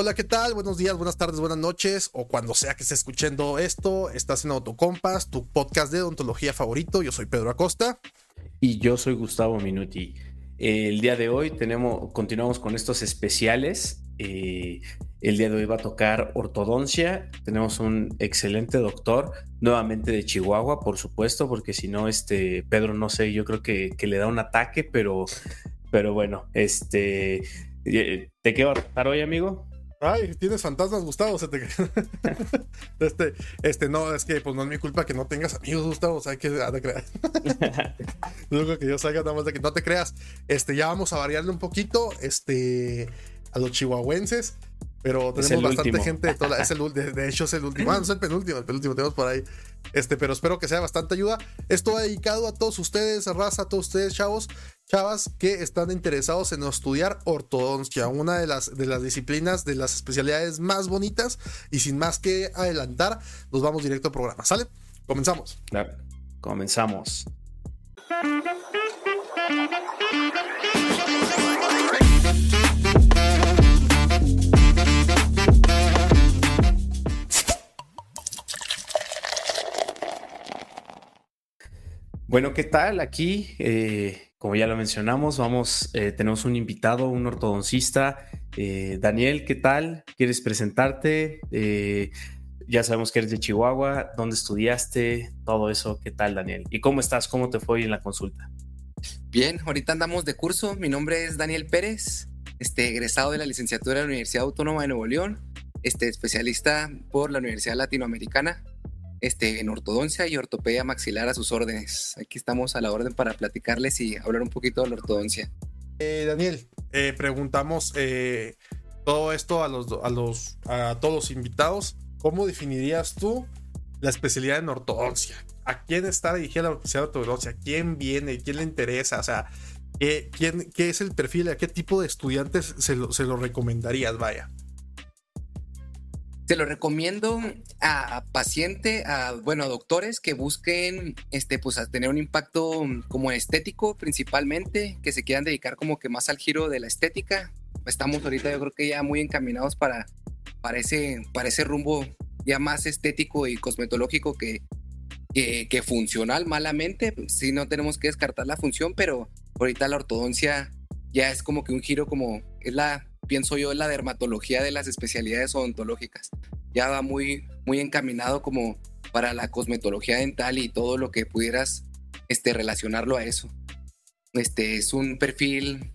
Hola, ¿qué tal? Buenos días, buenas tardes, buenas noches, o cuando sea que estés escuchando esto, estás en Autocompas, tu podcast de odontología favorito. Yo soy Pedro Acosta. Y yo soy Gustavo Minuti. El día de hoy tenemos, continuamos con estos especiales. Eh, el día de hoy va a tocar ortodoncia. Tenemos un excelente doctor, nuevamente de Chihuahua, por supuesto, porque si no, este Pedro, no sé, yo creo que, le da un ataque, pero, pero bueno, este, eh, ¿te qué va hoy, amigo? Ay, tienes fantasmas, Gustavo. este, este, no, es que pues no es mi culpa que no tengas amigos, Gustavo. O sea, hay que no te creas. que yo salga nada más de que no te creas. Este, ya vamos a variarle un poquito. Este, a los chihuahuenses. Pero tenemos bastante gente. Toda, es el, de, hecho, es el último. Ah, no es el penúltimo. El penúltimo tenemos por ahí. Este, pero espero que sea bastante ayuda. Esto va dedicado a todos ustedes, raza, a todos ustedes, chavos, chavas, que están interesados en estudiar ortodoncia, una de las, de las disciplinas, de las especialidades más bonitas. Y sin más que adelantar, nos vamos directo al programa. ¿Sale? Comenzamos. Comenzamos. Bueno, ¿qué tal? Aquí, eh, como ya lo mencionamos, vamos, eh, tenemos un invitado, un ortodoncista. Eh, Daniel, ¿qué tal? ¿Quieres presentarte? ya sabemos que eres de Chihuahua, ¿dónde estudiaste? Todo eso, ¿qué tal, Daniel? ¿Y cómo estás? ¿Cómo te fue en la consulta? Bien, ahorita andamos de curso. Mi nombre es Daniel Pérez, este, egresado de la licenciatura de la Universidad Autónoma de Nuevo León, este, especialista por la Universidad Latinoamericana este, en ortodoncia y ortopedia maxilar a sus órdenes. Aquí estamos a la orden para platicarles y hablar un poquito de la ortodoncia. Eh, Daniel, eh, preguntamos eh, todo esto a, los, a, los, a todos los invitados. ¿Cómo definirías tú la especialidad en ortodoncia? ¿A quién está dirigida la especialidad de ortodoncia? ¿Quién viene? ¿Quién le interesa? O sea, ¿qué, quién, qué es el perfil? ¿A qué tipo de estudiantes se lo, se lo recomendarías? Vaya. Te lo recomiendo a paciente, a bueno, a doctores que busquen este pues a tener un impacto como estético principalmente, que se quieran dedicar como que más al giro de la estética. Estamos ahorita yo creo que ya muy encaminados para para ese, para ese rumbo ya más estético y cosmetológico que, que, que funcional malamente. Sí no tenemos que descartar la función, pero ahorita la ortodoncia ya es como que un giro como es la pienso yo, la dermatología de las especialidades odontológicas. Ya va muy, muy encaminado como para la cosmetología dental y todo lo que pudieras este, relacionarlo a eso. Este es un perfil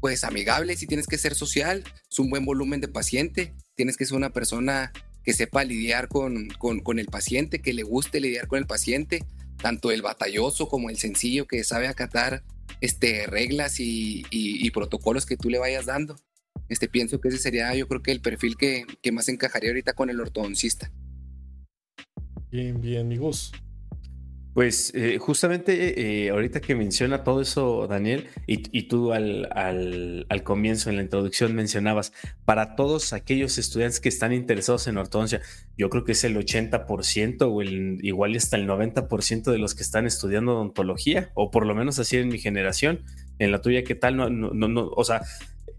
pues amigable si tienes que ser social, es un buen volumen de paciente, tienes que ser una persona que sepa lidiar con, con, el paciente, que le guste lidiar con el paciente, tanto el batalloso como el sencillo, que sabe acatar este, reglas y, y protocolos que tú le vayas dando. Este, pienso que ese sería, yo creo que el perfil que, más encajaría ahorita con el ortodoncista. Bien, bien, amigos. Pues eh, justamente eh, ahorita que menciona todo eso, Daniel, y, tú al, al, comienzo, en la introducción, mencionabas, para todos aquellos estudiantes que están interesados en ortodoncia, yo creo que es el 80% o el, igual hasta el 90% de los que están estudiando odontología, o por lo menos así en mi generación. En la tuya, ¿qué tal? No, no, no, o sea,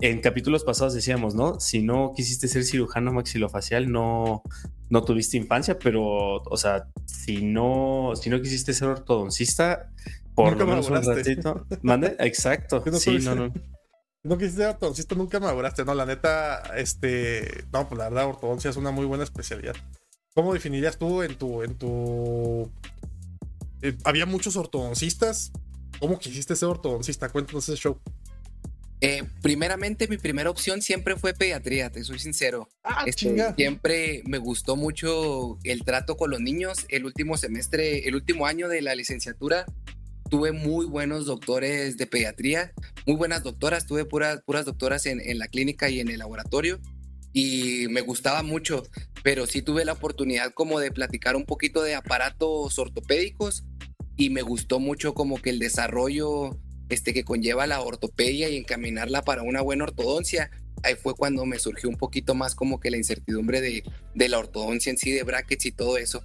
en capítulos pasados decíamos, ¿no? Si no quisiste ser cirujano maxilofacial, no, no tuviste infancia, pero, o sea, si no, si no quisiste ser ortodoncista, por lo menos un ratito. ¿Mande? Exacto. No sí, no, no. No quisiste ser ortodoncista, nunca maduraste, ¿no? La neta, este, no, pues la verdad, ortodoncia es una muy buena especialidad. ¿Cómo definirías tú en tu, en tu, eh, había muchos ortodoncistas? ¿Cómo quisiste ser ortodoncista? Cuéntanos ese show. Eh, primeramente, mi primera opción siempre fue pediatría, te soy sincero. Ah, este, siempre me gustó mucho el trato con los niños. El último semestre, el último año de la licenciatura, tuve muy buenos doctores de pediatría, muy buenas doctoras, tuve puras, puras doctoras en, en la clínica y en el laboratorio y me gustaba mucho, pero sí tuve la oportunidad como de platicar un poquito de aparatos ortopédicos y me gustó mucho como que el desarrollo este, que conlleva la ortopedia y encaminarla para una buena ortodoncia. Ahí fue cuando me surgió un poquito más como que la incertidumbre de, la ortodoncia en sí, de brackets y todo eso.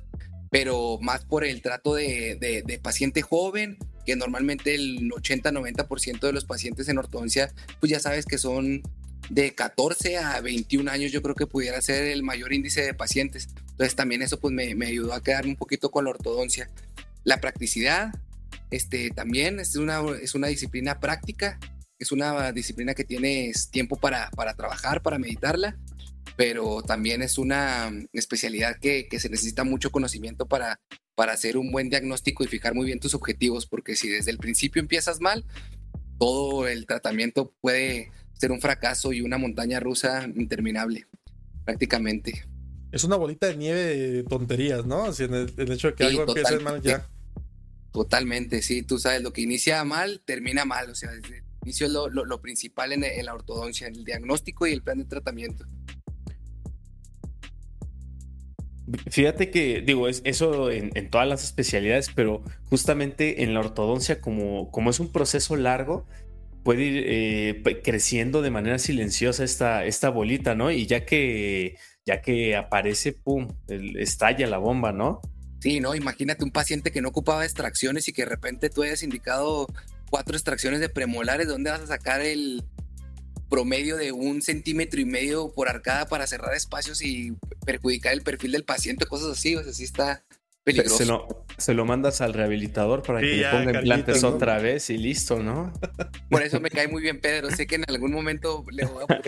Pero más por el trato de, de, paciente joven, que normalmente el 80-90% de los pacientes en ortodoncia, pues ya sabes que son de 14 a 21 años yo creo que pudiera ser el mayor índice de pacientes. Entonces también eso pues me, me ayudó a quedarme un poquito con la ortodoncia. La practicidad, este, también es una, es una disciplina práctica, es una disciplina que tienes tiempo para, para trabajar, para meditarla, pero también es una especialidad que, que, se necesita mucho conocimiento para, para hacer un buen diagnóstico y fijar muy bien tus objetivos, porque si desde el principio empiezas mal, todo el tratamiento puede ser un fracaso y una montaña rusa interminable, prácticamente. Es una bolita de nieve de tonterías, ¿no? en, el, hecho de que algo empiece mal ya. Totalmente, sí, tú sabes, lo que inicia mal, termina mal, o sea, desde el inicio es lo, lo, principal en, la ortodoncia, el diagnóstico y el plan de tratamiento. Fíjate que, digo, es eso en, en, todas las especialidades, pero justamente en la ortodoncia, como, como es un proceso largo, puede ir eh, creciendo de manera silenciosa esta, esta bolita, ¿no? Y ya que, ya que aparece, ¡pum!, estalla la bomba, ¿no? Sí, ¿no? Imagínate un paciente que no ocupaba extracciones y que de repente tú hayas indicado cuatro extracciones de premolares, ¿dónde vas a sacar el, promedio de un centímetro y medio por arcada para cerrar espacios y perjudicar el perfil del paciente, cosas así, o sea, sí está peligroso. Se lo, se lo mandas al rehabilitador para que le ponga implantes otra vez y listo, ¿no? Por eso me cae muy bien Pedro, sé que en algún momento le,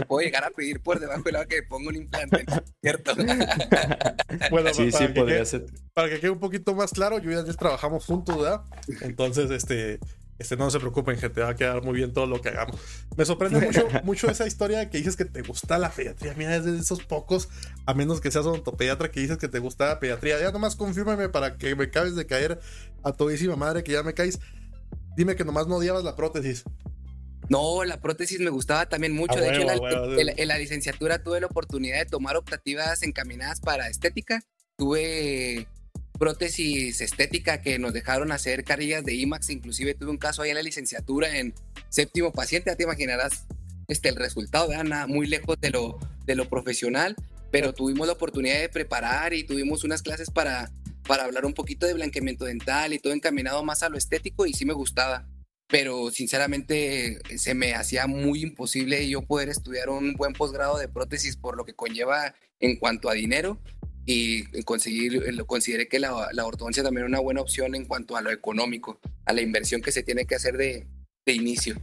puedo llegar a pedir por debajo del agua que ponga un implante, ¿cierto? bueno, sí, sí, podría ser. Para que quede un poquito más claro, yo y Daniel trabajamos juntos, ¿verdad? Entonces, este, este, no se preocupen, gente, va a quedar muy bien todo lo que hagamos. Me sorprende mucho, mucho esa historia de que dices que te gusta la pediatría. Mira, es de esos pocos, a menos que seas odontopediatra, que dices que te gusta la pediatría. Ya nomás confírmeme para que me cabes de caer a todísima madre que ya me caes. Dime que nomás no odiabas la prótesis. No, la prótesis me gustaba también mucho. de hecho, en, la, licenciatura tuve la oportunidad de tomar optativas encaminadas para estética. Tuve prótesis estética que nos dejaron hacer carillas de IMAX. Inclusive tuve un caso ahí en la licenciatura en séptimo paciente. Ya te imaginarás este, el resultado, Nada, muy lejos de lo, de lo profesional, pero tuvimos la oportunidad de preparar y tuvimos unas clases para, para hablar un poquito de blanqueamiento dental y todo encaminado más a lo estético y sí me gustaba. Pero sinceramente se me hacía muy imposible yo poder estudiar un buen posgrado de prótesis por lo que conlleva en cuanto a dinero y conseguir, lo consideré que la, la, ortodoncia también era una buena opción en cuanto a lo económico, a la inversión que se tiene que hacer de, de inicio.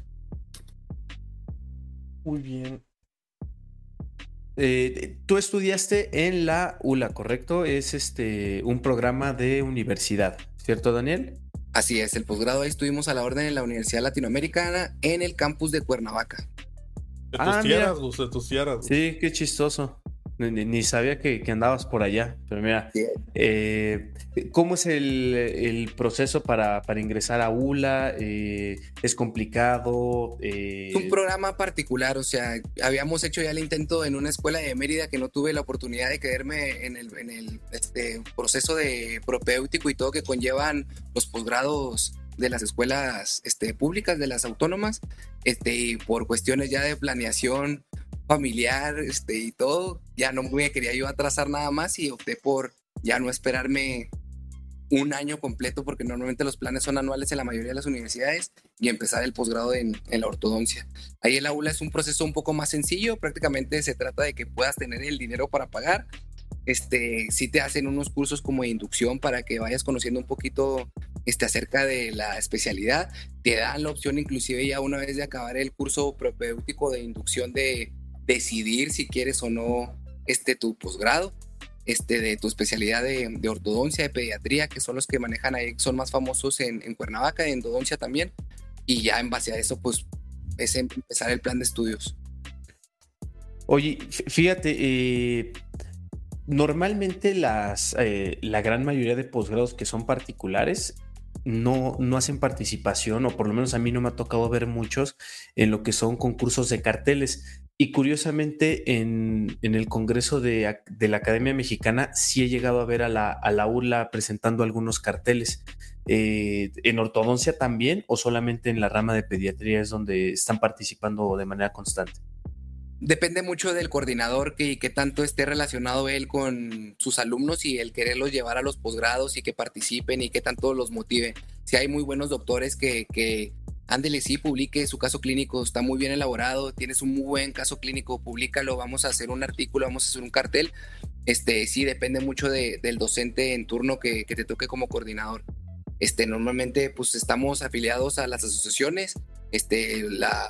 Muy bien. Eh, tú estudiaste en la ULA, ¿correcto? Es este un programa de universidad, ¿cierto, Daniel? Así es, el posgrado ahí estuvimos a la orden en la Universidad Latinoamericana en el campus de Cuernavaca. De tus ah, tierras, de tus tierras. Sí, qué chistoso. Ni, sabía que, andabas por allá, pero mira, eh, ¿cómo es el, proceso para, ingresar a ULA? Eh, ¿Es complicado? Es un programa particular, o sea, habíamos hecho ya el intento en una escuela de Mérida que no tuve la oportunidad de quedarme en el, en el este, proceso de propéutico y todo que conllevan los posgrados de las escuelas este, públicas, de las autónomas, este, y por cuestiones ya de planeación familiar este, y todo, ya no me quería yo atrasar nada más y opté por ya no esperarme un año completo porque normalmente los planes son anuales en la mayoría de las universidades y empezar el posgrado en, en, la ortodoncia. Ahí el aula es un proceso un poco más sencillo, prácticamente se trata de que puedas tener el dinero para pagar. Este, sí te hacen unos cursos como de inducción para que vayas conociendo un poquito este, acerca de la especialidad. Te dan la opción inclusive ya una vez de acabar el curso propedéutico de inducción de decidir si quieres o no este, tu posgrado, este, de tu especialidad de, ortodoncia, de pediatría, que son los que manejan ahí, son más famosos en, Cuernavaca, en endodoncia también, y ya en base a eso, pues es empezar el plan de estudios. Oye, fíjate, eh, normalmente las, eh, la gran mayoría de posgrados que son particulares no, no hacen participación, o por lo menos a mí no me ha tocado ver muchos en lo que son concursos de carteles. Y curiosamente, en, el Congreso de, la Academia Mexicana sí he llegado a ver a la, a presentando algunos carteles. Eh, ¿En ortodoncia también o solamente en la rama de pediatría es donde están participando de manera constante? Depende mucho del coordinador que, que tanto esté relacionado él con sus alumnos y el quererlos llevar a los posgrados y que participen y que tanto los motive. Si hay muy buenos doctores que, que ándele, sí, publique su caso clínico, está muy bien elaborado, tienes un muy buen caso clínico, públicalo, vamos a hacer un artículo, vamos a hacer un cartel. Este, sí, depende mucho del docente en turno que, que, te toque como coordinador. Este, normalmente, pues estamos afiliados a las asociaciones. Este, la,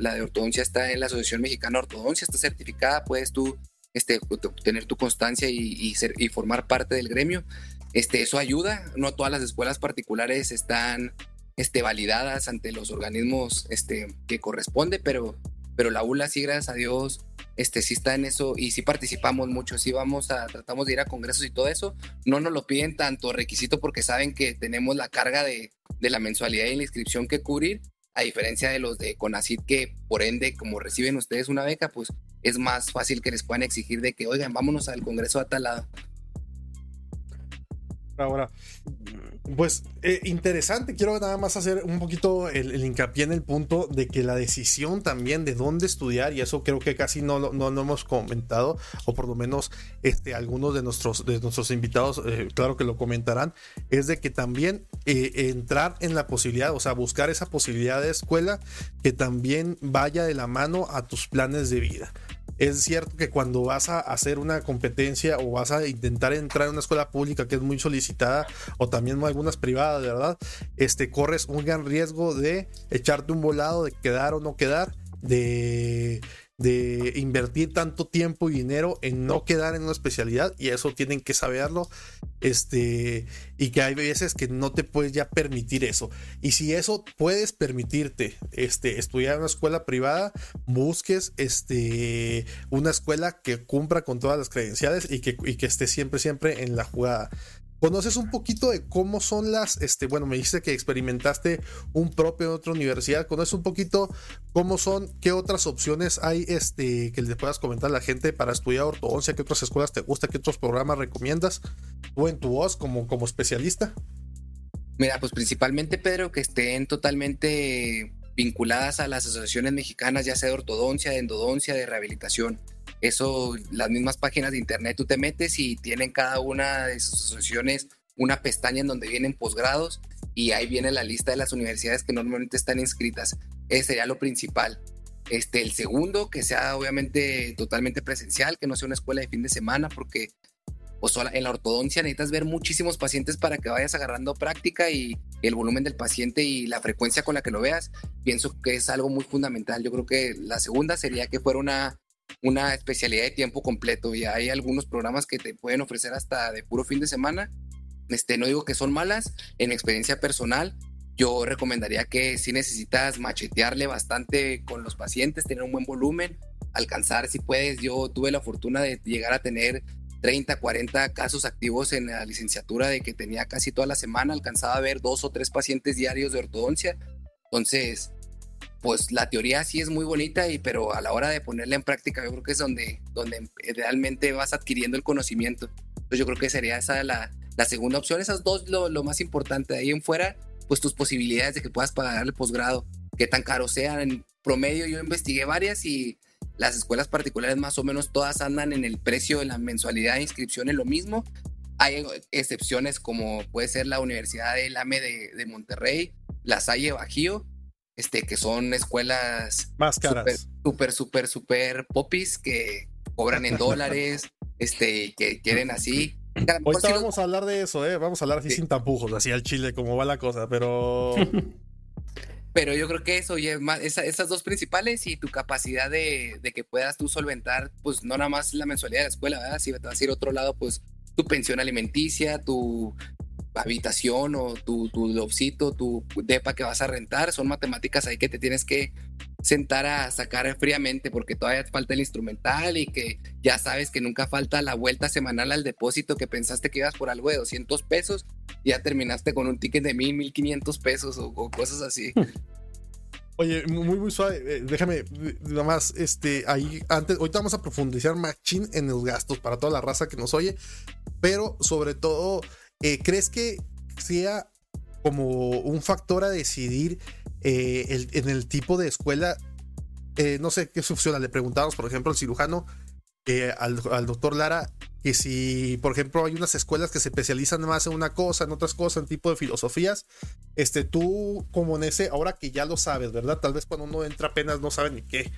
la de ortodoncia está en la Asociación Mexicana de Ortodoncia, está certificada, puedes tú este, tener tu constancia y, y formar parte del gremio. Este, eso ayuda, no todas las escuelas particulares están este, validadas ante los organismos este, que corresponde, pero, pero la ULA sí, gracias a Dios, este, sí está en eso y sí participamos mucho, sí vamos a, tratamos de ir a congresos y todo eso, no nos lo piden tanto requisito porque saben que tenemos la carga de, de la mensualidad y la inscripción que cubrir, a diferencia de los de CONACID que por ende, como reciben ustedes una beca, pues es más fácil que les puedan exigir de que, oigan, vámonos al congreso a tal lado. Ahora, pues eh, interesante, quiero nada más hacer un poquito el, hincapié en el punto de que la decisión también de dónde estudiar, y eso creo que casi no, no, no hemos comentado, o por lo menos este, algunos de nuestros, de nuestros invitados, eh, claro que lo comentarán, es de que también eh, entrar en la posibilidad, o sea, buscar esa posibilidad de escuela que también vaya de la mano a tus planes de vida. Es cierto que cuando vas a hacer una competencia o vas a intentar entrar en una escuela pública que es muy solicitada o también algunas privadas, ¿verdad? Este, corres un gran riesgo de echarte un volado, de quedar o no quedar, de de invertir tanto tiempo y dinero en no quedar en una especialidad y eso tienen que saberlo este y que hay veces que no te puedes ya permitir eso. Y si eso puedes permitirte este estudiar en una escuela privada busques este una escuela que cumpla con todas las credenciales y que, y que esté siempre siempre en la jugada ¿Conoces un poquito de cómo son las, este, bueno, me dijiste que experimentaste un propio en otra universidad, ¿conoces un poquito cómo son, qué otras opciones hay, este, que le puedas comentar a la gente para estudiar ortodoncia, qué otras escuelas te gusta, qué otros programas recomiendas, tú en tu voz como, como especialista? Mira, pues principalmente, Pedro, que estén totalmente vinculadas a las asociaciones mexicanas, ya sea de ortodoncia, de endodoncia, de rehabilitación. Eso, las mismas páginas de internet, tú te metes y tienen cada una de sus asociaciones una pestaña en donde vienen posgrados y ahí viene la lista de las universidades que normalmente están inscritas. Ese sería lo principal. Este, el segundo, que sea obviamente totalmente presencial, que no sea una escuela de fin de semana, porque pues, en la ortodoncia necesitas ver muchísimos pacientes para que vayas agarrando práctica y el volumen del paciente y la frecuencia con la que lo veas, pienso que es algo muy fundamental. Yo creo que la segunda sería que fuera una una especialidad de tiempo completo y hay algunos programas que te pueden ofrecer hasta de puro fin de semana. Este, no digo que son malas, en experiencia personal, yo recomendaría que si necesitas machetearle bastante con los pacientes, tener un buen volumen, alcanzar si puedes. Yo tuve la fortuna de llegar a tener 30, 40 casos activos en la licenciatura de que tenía casi toda la semana, alcanzaba a ver dos o tres pacientes diarios de ortodoncia. Entonces, pues la teoría sí es muy bonita, y, pero a la hora de ponerla en práctica yo creo que es donde, donde realmente vas adquiriendo el conocimiento. Entonces yo creo que sería esa la, la segunda opción. Esas dos lo, lo, más importante. De ahí en fuera, pues tus posibilidades de que puedas pagar el posgrado, qué tan caro sean. En promedio yo investigué varias y las escuelas particulares más o menos todas andan en el precio de la mensualidad de inscripción en lo mismo. Hay excepciones como puede ser la Universidad del AME de, de Monterrey, la Salle Bajío, este, que son escuelas más caras. Súper, súper, súper popis que cobran en dólares, este, que quieren así. Hoy vamos a hablar de eso, ¿eh? Vamos a hablar así sin tapujos, así al chile, como va la cosa, pero. pero yo creo que eso, oye, esas dos principales y tu capacidad de, de, que puedas tú solventar, pues no nada más la mensualidad de la escuela, ¿verdad? Si te vas a ir a otro lado, pues tu pensión alimenticia, tu, habitación o tu, tu tu depa que vas a rentar, son matemáticas ahí que te tienes que sentar a sacar fríamente porque todavía falta el instrumental y que ya sabes que nunca falta la vuelta semanal al depósito que pensaste que ibas por algo de 200 pesos ya terminaste con un ticket de 1000, 1500 pesos o, cosas así. Oye, muy, muy suave. Eh, déjame, nada más, este, ahí, antes, ahorita vamos a profundizar machín en los gastos para toda la raza que nos oye, pero sobre todo, eh, ¿Crees que sea como un factor a decidir eh, en el tipo de escuela? No sé qué funciona. Le preguntamos, por ejemplo, al cirujano, al, doctor Lara, que si, por ejemplo, hay unas escuelas que se especializan más en una cosa, en otras cosas, en tipo de filosofías, este, tú como en ese, ahora que ya lo sabes, ¿verdad? Tal vez cuando uno entra apenas no sabe ni qué.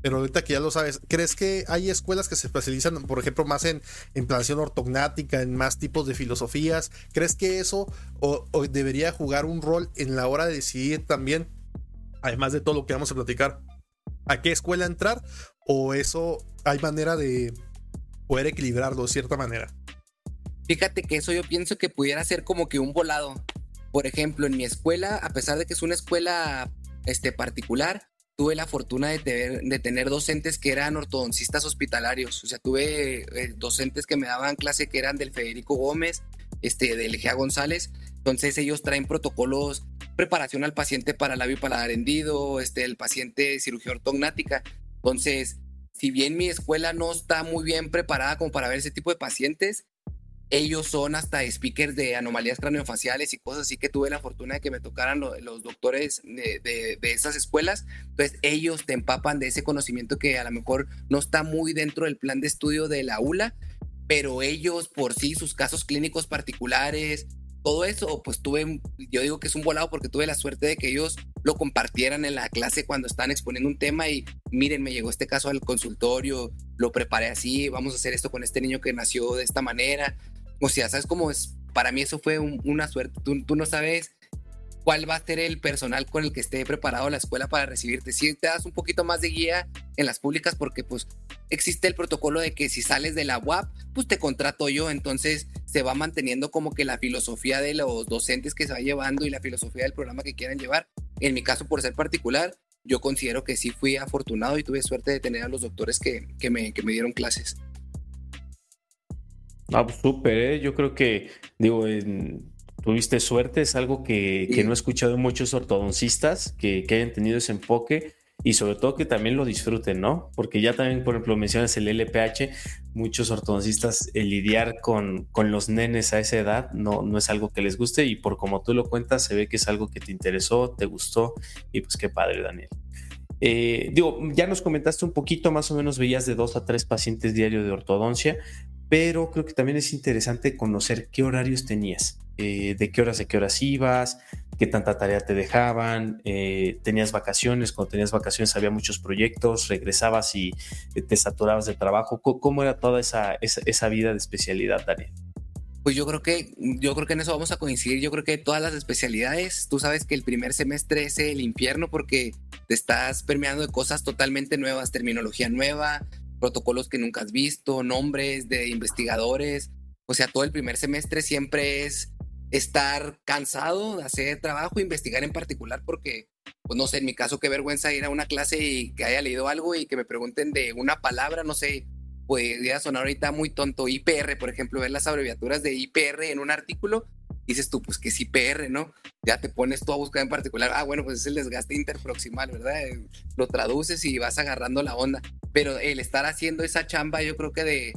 Pero ahorita que ya lo sabes, ¿crees que hay escuelas que se especializan, por ejemplo, más en, en planeación ortognática, en más tipos de filosofías? ¿Crees que eso o, debería jugar un rol en la hora de decidir también, además de todo lo que vamos a platicar, a qué escuela entrar? ¿O eso hay manera de poder equilibrarlo de cierta manera? Fíjate que eso yo pienso que pudiera ser como que un volado. Por ejemplo, en mi escuela, a pesar de que es una escuela este, particular, tuve la fortuna de tener, docentes que eran ortodoncistas hospitalarios. O sea, tuve eh, docentes que me daban clase que eran del Federico Gómez, este, del Egea González. Entonces ellos traen protocolos, preparación al paciente para labio paladar hendido, este, el paciente cirugía ortognática. Entonces, si bien mi escuela no está muy bien preparada como para ver ese tipo de pacientes, ellos son hasta speakers de anomalías craneofaciales y cosas así que tuve la fortuna de que me tocaran los doctores de, esas escuelas. Entonces ellos te empapan de ese conocimiento que a lo mejor no está muy dentro del plan de estudio de la ULA, pero ellos por sí, sus casos clínicos particulares, todo eso, pues tuve, yo digo que es un volado porque tuve la suerte de que ellos lo compartieran en la clase cuando están exponiendo un tema y miren, me llegó este caso al consultorio, lo preparé así, vamos a hacer esto con este niño que nació de esta manera. O sea, ¿sabes cómo es? Para mí eso fue una suerte. Tú, tú, no sabes cuál va a ser el personal con el que esté preparado la escuela para recibirte. Si te das un poquito más de guía en las públicas porque pues existe el protocolo de que si sales de la UAP, pues te contrato yo. Entonces se va manteniendo como que la filosofía de los docentes que se va llevando y la filosofía del programa que quieran llevar. En mi caso, por ser particular, yo considero que sí fui afortunado y tuve suerte de tener a los doctores que, que, me, que me dieron clases. Ah, pues súper, ¿eh? yo creo que, digo, tuviste suerte, es algo que, no he escuchado de muchos ortodoncistas que, que, hayan tenido ese enfoque y sobre todo que también lo disfruten, ¿no? Porque ya también, por ejemplo, mencionas el LPH, muchos ortodoncistas el lidiar con, con los nenes a esa edad no, no es algo que les guste y por como tú lo cuentas se ve que es algo que te interesó, te gustó y pues qué padre, Daniel. Eh, digo, ya nos comentaste un poquito, más o menos veías de dos a tres pacientes diarios de ortodoncia, pero creo que también es interesante conocer qué horarios tenías, eh, de qué horas a qué horas ibas, qué tanta tarea te dejaban, eh, tenías vacaciones, cuando tenías vacaciones había muchos proyectos, regresabas y eh, te saturabas de trabajo. ¿Cómo, era toda esa, esa, vida de especialidad, Daniel? Pues yo creo que yo creo que en eso vamos a coincidir. Yo creo que todas las especialidades, tú sabes que el primer semestre es el infierno porque te estás permeando de cosas totalmente nuevas, terminología nueva, protocolos que nunca has visto, nombres de investigadores. O sea, todo el primer semestre siempre es estar cansado de hacer trabajo, investigar en particular, porque, pues no sé, en mi caso, qué vergüenza ir a una clase y que haya leído algo y que me pregunten de una palabra, no sé, podría sonar ahorita muy tonto, IPR, por ejemplo, ver las abreviaturas de IPR en un artículo, dices tú, pues que es IPR, ¿no? Ya te pones tú a buscar en particular, ah, bueno, pues es el desgaste interproximal, ¿verdad? Lo traduces y vas agarrando la onda pero el estar haciendo esa chamba, yo creo que de,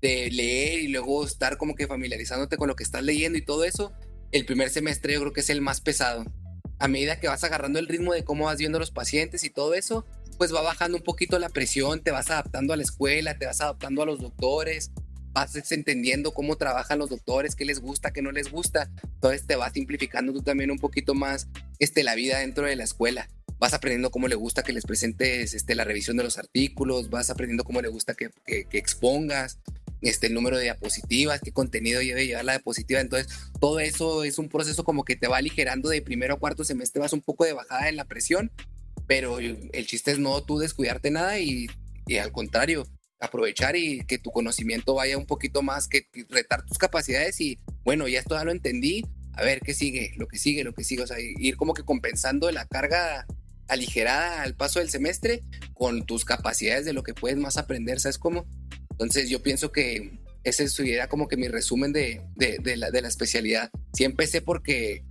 de leer y luego estar como que familiarizándote con lo que estás leyendo y todo eso, el primer semestre yo creo que es el más pesado. A medida que vas agarrando el ritmo de cómo vas viendo los pacientes y todo eso, pues va bajando un poquito la presión, te vas adaptando a la escuela, te vas adaptando a los doctores, vas entendiendo cómo trabajan los doctores, qué les gusta, qué no les gusta. Entonces te vas simplificando tú también un poquito más este, la vida dentro de la escuela vas aprendiendo cómo le gusta que les presentes este, la revisión de los artículos, vas aprendiendo cómo le gusta que, que, expongas, este, el número de diapositivas, qué contenido debe llevar la diapositiva. Entonces, todo eso es un proceso como que te va aligerando de primero a cuarto semestre, vas un poco de bajada en la presión, pero el chiste es no tú descuidarte nada y, y al contrario, aprovechar y que tu conocimiento vaya un poquito más, que retar tus capacidades y bueno, ya esto ya lo entendí, a ver qué sigue, lo que sigue, lo que sigue, o sea, ir como que compensando la carga aligerada al paso del semestre con tus capacidades de lo que puedes más aprender, ¿sabes cómo? Entonces yo pienso que ese era como que mi resumen de, de, la, de la especialidad. Sí empecé porque,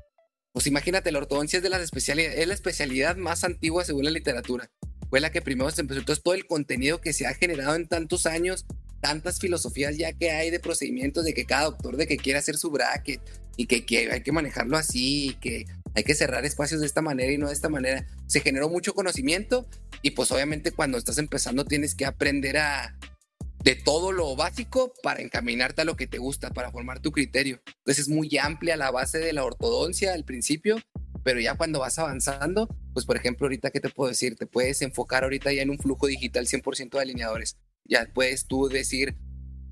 pues imagínate, la ortodoncia es, de las especialidades, es la especialidad más antigua según la literatura. Fue la que primero se empezó. Entonces todo el contenido que se ha generado en tantos años, tantas filosofías ya que hay de procedimientos, de que cada doctor de que quiere hacer su bracket y que, hay que manejarlo así, que hay que cerrar espacios de esta manera y no de esta manera. Se generó mucho conocimiento y pues obviamente cuando estás empezando tienes que aprender a, de todo lo básico para encaminarte a lo que te gusta, para formar tu criterio. Entonces es muy amplia la base de la ortodoncia al principio, pero ya cuando vas avanzando, pues por ejemplo, ahorita, ¿qué te puedo decir? Te puedes enfocar ahorita ya en un flujo digital 100% de alineadores. Ya puedes tú decir,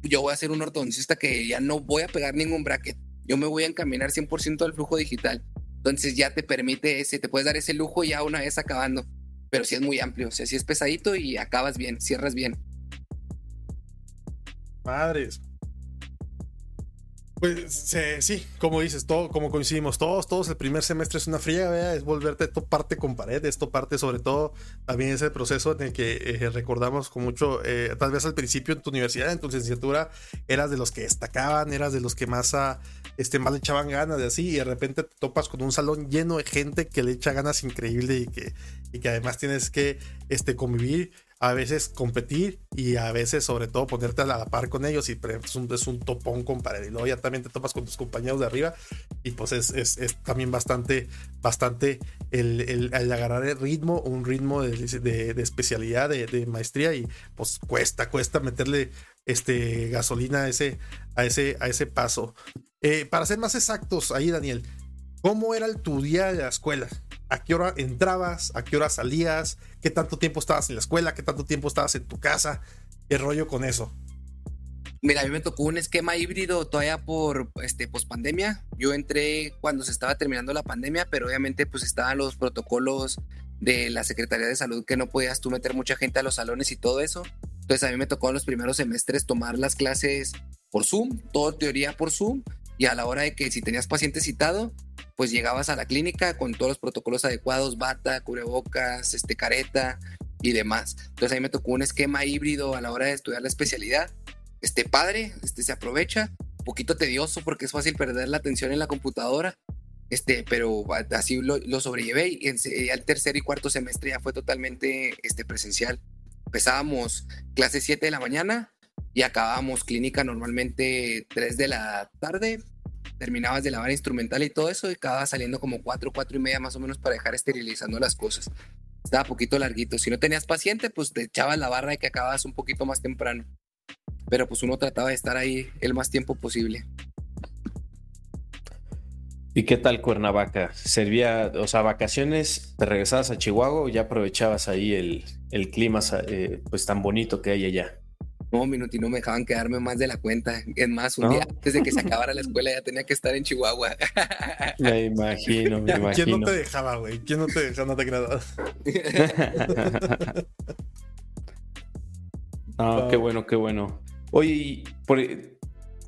yo voy a ser un ortodoncista que ya no voy a pegar ningún bracket, yo me voy a encaminar 100% al flujo digital. Entonces ya te permite ese, te puedes dar ese lujo ya una vez acabando. Pero sí es muy amplio, sí es pesadito y acabas bien, cierras bien. Madres. Pues sí, como dices, todo, como coincidimos, todos, todos, el primer semestre es una fría, es volverte parte con pared, esto parte sobre todo también ese proceso en el que eh, recordamos con mucho, eh, tal vez al principio en tu universidad, en tu licenciatura, eras de los que destacaban, eras de los que más, este, más le echaban ganas de así, y de repente te topas con un salón lleno de gente que le echa ganas increíble y que, y que además tienes que este, convivir a veces competir y a veces sobre todo ponerte a la par con ellos y es un, es un topón compadre y luego ya también te topas con tus compañeros de arriba y pues es, es, también bastante bastante el, el, agarrar el ritmo un ritmo de, especialidad de, maestría y pues cuesta cuesta meterle este gasolina a ese a ese a ese paso eh, para ser más exactos ahí Daniel ¿cómo era tu día de la escuela? A qué hora entrabas, a qué hora salías, qué tanto tiempo estabas en la escuela, qué tanto tiempo estabas en tu casa, qué rollo con eso. Mira, a mí me tocó un esquema híbrido todavía por este pandemia. Yo entré cuando se estaba terminando la pandemia, pero obviamente pues estaban los protocolos de la Secretaría de Salud que no podías tú meter mucha gente a los salones y todo eso. Entonces a mí me tocó en los primeros semestres tomar las clases por Zoom, todo teoría por Zoom y a la hora de que si tenías paciente citado, pues llegabas a la clínica con todos los protocolos adecuados, bata, cubrebocas, este, careta y demás. Entonces a mí me tocó un esquema híbrido a la hora de estudiar la especialidad. Este padre, este se aprovecha, un poquito tedioso porque es fácil perder la atención en la computadora, este, pero así lo, lo sobrellevé y en, al tercer y cuarto semestre ya fue totalmente este, presencial. Empezábamos clase 7 de la mañana y acabábamos clínica normalmente 3 de la tarde, terminabas de lavar instrumental y todo eso y acababas saliendo como 4, 4 y media más o menos para dejar esterilizando las cosas. Estaba poquito larguito. Si no tenías paciente, pues te echabas la barra de que acababas un poquito más temprano. Pero pues uno trataba de estar ahí el más tiempo posible. ¿Y qué tal Cuernavaca? ¿Servía, o sea, vacaciones, te regresabas a Chihuahua o ya aprovechabas ahí el, el clima eh, pues tan bonito que hay allá? No, Minuti, no me dejaban quedarme más de la cuenta. Es más, un día antes de que se acabara la escuela ya tenía que estar en Chihuahua. Me imagino, me imagino. ¿Quién no te dejaba, güey? ¿Quién no te dejaba? No te nada. no, qué bueno, qué bueno. Oye,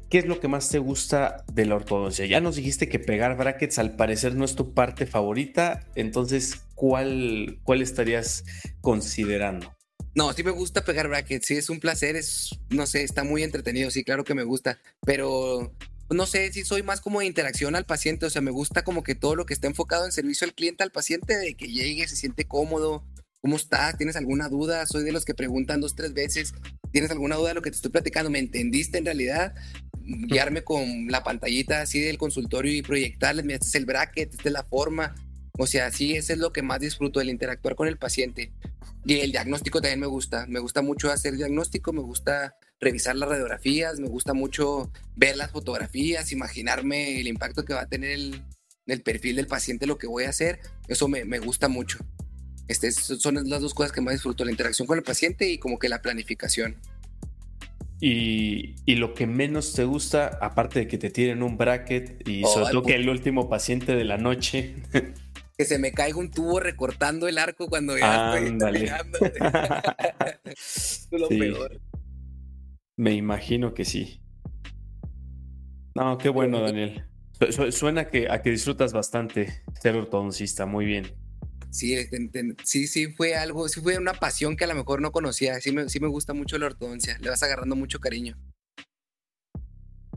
¿qué es lo que más te gusta de la ortodoncia? Ya nos dijiste que pegar brackets al parecer no es tu parte favorita, entonces, ¿cuál, cuál estarías considerando? No, sí me gusta pegar brackets, sí es un placer, es, no sé, está muy entretenido, sí, claro que me gusta, pero no sé si soy más como de interacción al paciente, o sea, me gusta como que todo lo que está enfocado en servicio al cliente, al paciente, de que llegue, se siente cómodo, ¿cómo estás? ¿Tienes alguna duda? Soy de los que preguntan dos, tres veces, ¿tienes alguna duda de lo que te estoy platicando? ¿Me entendiste en realidad? Guiarme con la pantallita así del consultorio y proyectarles, mira, este es el bracket, esta es la forma, o sea, sí, eso es lo que más disfruto, el interactuar con el paciente. Y el diagnóstico también me gusta. Me gusta mucho hacer diagnóstico, me gusta revisar las radiografías, me gusta mucho ver las fotografías, imaginarme el impacto que va a tener el, el perfil del paciente, lo que voy a hacer. Eso me, me gusta mucho. Este, son las dos cosas que más disfruto, la interacción con el paciente y como que la planificación. Y, y, lo que menos te gusta, aparte de que te tiren un bracket y sobre todo que el último paciente de la noche. que se me caiga un tubo recortando el arco cuando ya estoy es lo peor. Me imagino que sí. No, qué bueno, Daniel. suena que, a que disfrutas bastante ser ortodoncista, muy bien. Sí, sí, sí, fue algo, sí fue una pasión que a lo mejor no conocía. Sí me, sí me gusta mucho la ortodoncia, le vas agarrando mucho cariño.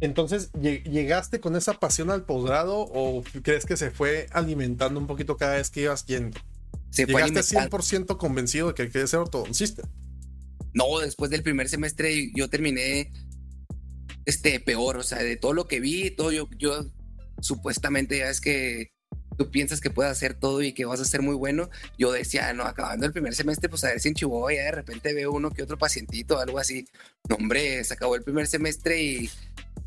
Entonces, ¿llegaste con esa pasión al posgrado o crees que se fue alimentando un poquito cada vez que ibas yendo? Se ¿Llegaste 100% convencido de que querías ser ortodoncista? No, después del primer semestre yo terminé este, peor, o sea, de todo lo que vi, todo yo, yo supuestamente ya es que tú piensas que puedes hacer todo y que vas a ser muy bueno. Yo decía, no, acabando el primer semestre, pues a ver si en Chihuahua ya de repente veo uno que otro pacientito, algo así. No, hombre, se acabó el primer semestre y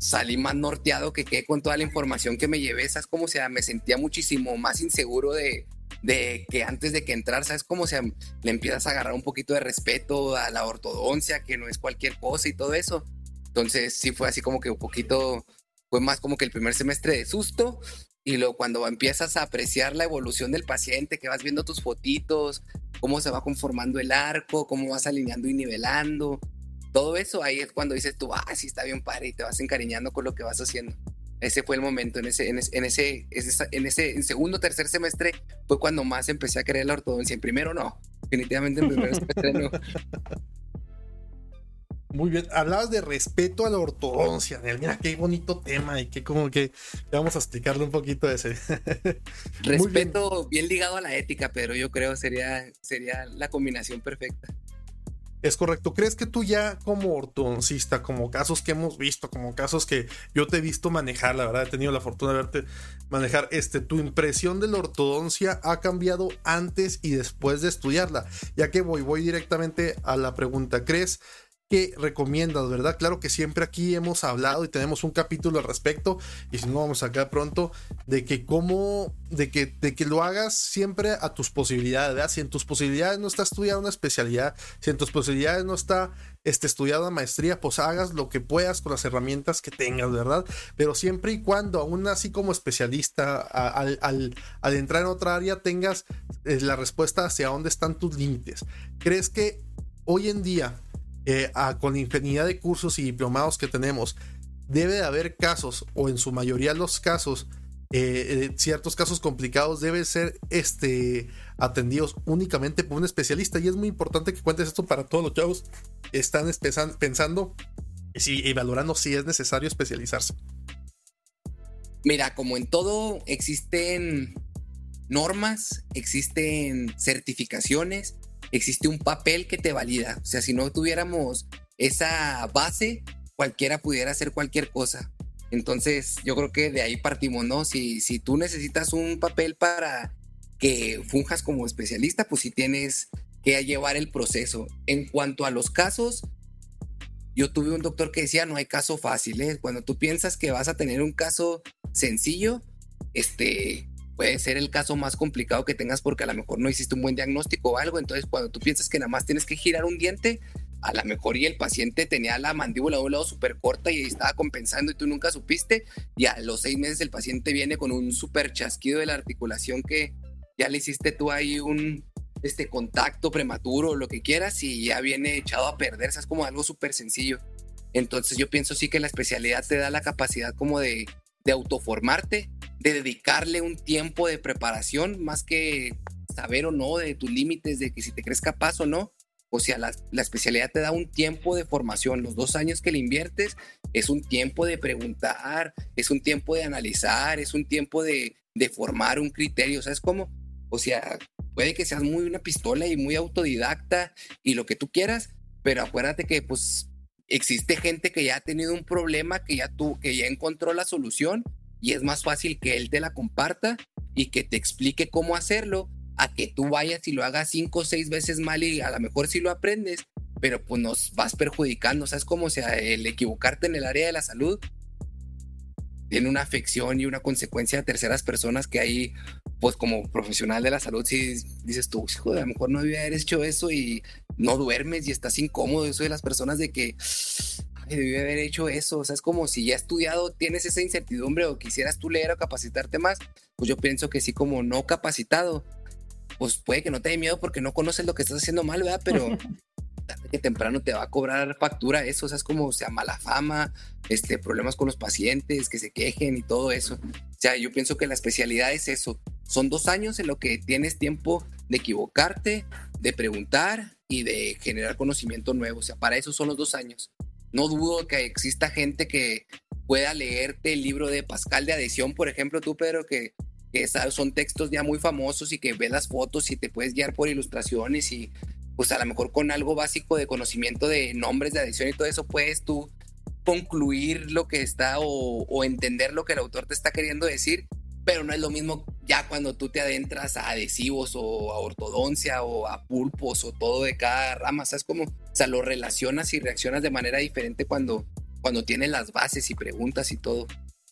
salí más norteado que qué con toda la información que me llevé. ¿Sabes cómo? O sea, me sentía muchísimo más inseguro de, de que antes de que entrar, ¿sabes cómo? Sea, le empiezas a agarrar un poquito de respeto a la ortodoncia, que no es cualquier cosa y todo eso. Entonces sí fue así como que un poquito, fue más como que el primer semestre de susto y luego cuando empiezas a apreciar la evolución del paciente, que vas viendo tus fotitos, cómo se va conformando el arco, cómo vas alineando y nivelando, todo eso ahí es cuando dices tú, ah, sí está bien padre y te vas encariñando con lo que vas haciendo. Ese fue el momento, en ese, en ese, en ese, en ese segundo, tercer semestre fue cuando más empecé a querer la ortodoncia. En primero no, definitivamente en primer semestre no. Muy bien, hablabas de respeto a la ortodoncia, Mira qué bonito tema y que como que vamos a explicarle un poquito de ese. respeto bien. ligado a la ética, pero yo creo sería sería la combinación perfecta. Es correcto. ¿Crees que tú ya como ortodoncista, como casos que hemos visto, como casos que yo te he visto manejar, la verdad he tenido la fortuna de verte manejar, este, tu impresión de la ortodoncia ha cambiado antes y después de estudiarla? Ya que voy, voy directamente a la pregunta. ¿Crees ¿Qué recomiendas, verdad? Claro que siempre aquí hemos hablado y tenemos un capítulo al respecto, y si no vamos acá pronto, de que cómo, de que, de que lo hagas siempre a tus posibilidades, ¿verdad? Si en tus posibilidades no está estudiar una especialidad, si en tus posibilidades no está este, estudiar una maestría, pues hagas lo que puedas con las herramientas que tengas, ¿verdad? Pero siempre y cuando, aún así como especialista, al, al, entrar en otra área, tengas eh, la respuesta hacia dónde están tus límites. ¿Crees que hoy en día eh, con infinidad de cursos y diplomados que tenemos, debe de haber casos, o en su mayoría los casos, eh, eh, ciertos casos complicados deben ser este, atendidos únicamente por un especialista. Y es muy importante que cuentes esto para todos los chavos que están pensando y valorando si es necesario especializarse. Mira, como en todo, existen normas, existen certificaciones existe un papel que te valida. O sea, si no tuviéramos esa base, cualquiera pudiera hacer cualquier cosa. Entonces, yo creo que de ahí partimos, ¿no? Si, si tú necesitas un papel para que funjas como especialista, pues sí tienes que llevar el proceso. En cuanto a los casos, yo tuve un doctor que decía, no hay caso fácil, ¿eh? Cuando tú piensas que vas a tener un caso sencillo, este, puede ser el caso más complicado que tengas porque a lo mejor no hiciste un buen diagnóstico o algo. Entonces, cuando tú piensas que nada más tienes que girar un diente, a lo mejor y el paciente tenía la mandíbula de un lado súper corta y estaba compensando y tú nunca supiste. Y a los seis meses el paciente viene con un súper chasquido de la articulación que ya le hiciste tú ahí un este contacto prematuro o lo que quieras y ya viene echado a perder. es como algo súper sencillo. Entonces yo pienso sí que la especialidad te da la capacidad como de de autoformarte, de dedicarle un tiempo de preparación, más que saber o no de tus límites, de que si te crees capaz o no. O sea, la, especialidad te da un tiempo de formación. Los dos años que le inviertes es un tiempo de preguntar, es un tiempo de analizar, es un tiempo de, de formar un criterio. ¿Sabes cómo? O sea, puede que seas muy una pistola y muy autodidacta y lo que tú quieras, pero acuérdate que pues existe gente que ya ha tenido un problema, que ya tú, que ya encontró la solución y es más fácil que él te la comparta y que te explique cómo hacerlo a que tú vayas y lo hagas cinco o seis veces mal y a lo mejor sí lo aprendes, pero pues nos vas perjudicando. ¿Sabes cómo? O sea, el equivocarte en el área de la salud tiene una afección y una consecuencia a terceras personas que ahí, pues como profesional de la salud, si dices tú, hijo, a lo mejor no haber hecho eso y no duermes y estás incómodo. Eso de las personas de que ay, debí haber hecho eso. O sea, es como si ya estudiado tienes esa incertidumbre o quisieras tú leer o capacitarte más. Pues yo pienso que sí, como no capacitado, pues puede que no te dé miedo porque no conoces lo que estás haciendo mal, ¿verdad? Pero tarde que temprano te va a cobrar factura eso. O sea, es como sea mala fama, este, problemas con los pacientes, que se quejen y todo eso. O sea, yo pienso que la especialidad es eso. Son dos años en lo que tienes tiempo de equivocarte, de preguntar y de generar conocimiento nuevo. O sea, para eso son los dos años. No dudo que exista gente que pueda leerte el libro de Pascal de adhesión, por ejemplo, tú, Pedro, que, que son textos ya muy famosos y que ves las fotos y te puedes guiar por ilustraciones y pues a lo mejor con algo básico de conocimiento de nombres de adhesión y todo eso puedes tú concluir lo que está o, entender lo que el autor te está queriendo decir, pero no es lo mismo Ya cuando tú te adentras a adhesivos o a ortodoncia o a pulpos o todo de cada rama, ¿sabes cómo? O sea, lo relacionas y reaccionas de manera diferente cuando, cuando tienes las bases y preguntas y todo.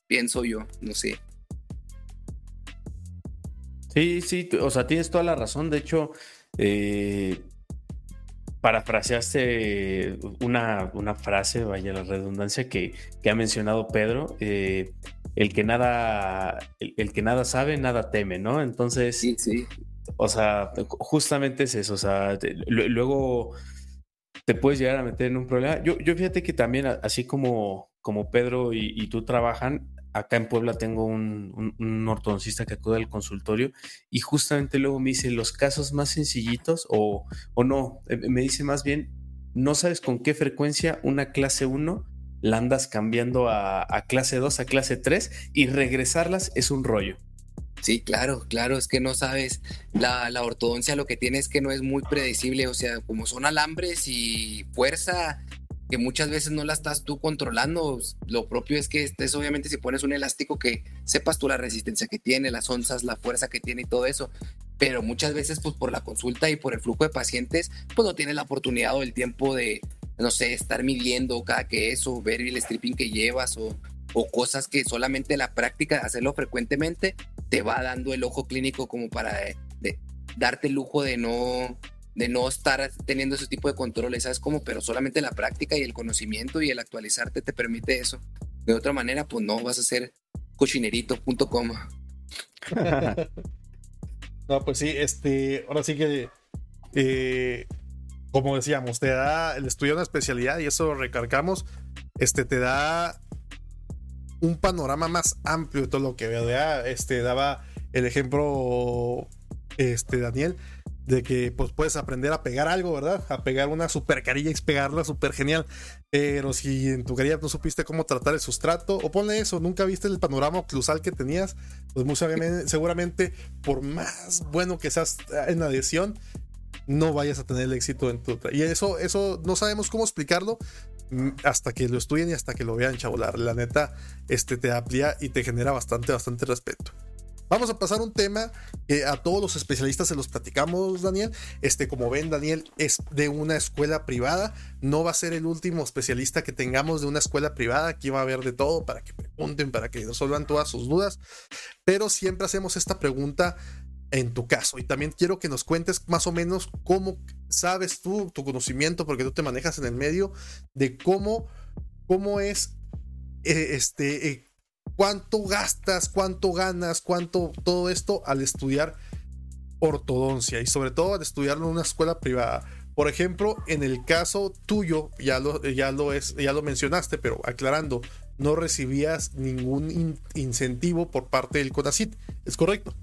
Pienso yo, no sé. Sí, sí, o sea, tienes toda la razón. De hecho, eh, parafraseaste una, una, frase, vaya la redundancia, que, que ha mencionado Pedro. Eh, el que nada, el, que nada sabe, nada teme, ¿no? Entonces, sí, sí. O sea, justamente es eso. O sea, luego te puedes llegar a meter en un problema. Yo, yo fíjate que también, así como, como Pedro y tú trabajan, acá en Puebla tengo un, ortodoncista que acude al consultorio y justamente luego me dice los casos más sencillitos o, o no, eh, me dice más bien, no sabes con qué frecuencia una clase 1 la andas cambiando a, clase 2, a clase 3 y regresarlas es un rollo. Sí, claro, claro, es que no sabes, la, la, ortodoncia lo que tiene es que no es muy predecible, o sea, como son alambres y fuerza, que muchas veces no la estás tú controlando. Lo propio es que estés, obviamente, si pones un elástico, que sepas tú la resistencia que tiene, las onzas, la fuerza que tiene y todo eso. Pero muchas veces, pues por la consulta y por el flujo de pacientes, pues no tienes la oportunidad o el tiempo de, no sé, estar midiendo cada que eso, ver el stripping que llevas o, o cosas que solamente la práctica de hacerlo frecuentemente te va dando el ojo clínico como para darte el lujo de no de no estar teniendo ese tipo de controles, ¿sabes cómo? Pero solamente la práctica y el conocimiento y el actualizarte te permite eso. De otra manera, pues no, vas a ser cochinerito.com. no, pues sí, este, ahora sí que, eh, como decíamos, te da el estudio de una especialidad y eso recargamos, este, te da un panorama más amplio de todo lo que veo. Este, daba el ejemplo, este, Daniel, de que pues puedes aprender a pegar algo, ¿verdad? A pegar una super carilla y pegarla súper genial. Pero si en tu carilla no supiste cómo tratar el sustrato, o ponle eso, nunca viste el panorama oclusal que tenías, pues muy seguramente, por más bueno que seas en adhesión, no vayas a tener el éxito en tu... Y eso, eso no sabemos cómo explicarlo hasta que lo estudien y hasta que lo vean, chavolar. La neta, este te amplía y te genera bastante, bastante respeto. Vamos a pasar un tema que a todos los especialistas se los platicamos, Daniel. Este, como ven, Daniel es de una escuela privada. No va a ser el último especialista que tengamos de una escuela privada. Aquí va a haber de todo para que pregunten, para que resuelvan todas sus dudas. Pero siempre hacemos esta pregunta en tu caso. Y también quiero que nos cuentes más o menos cómo sabes tú, tu conocimiento, porque tú te manejas en el medio, de cómo, cómo es eh, este, eh, cuánto gastas, cuánto ganas, cuánto todo esto al estudiar ortodoncia y sobre todo al estudiarlo en una escuela privada. Por ejemplo, en el caso tuyo, ya lo, ya lo, es, ya lo mencionaste, pero aclarando, no recibías ningún incentivo por parte del CONACIT, ¿es correcto?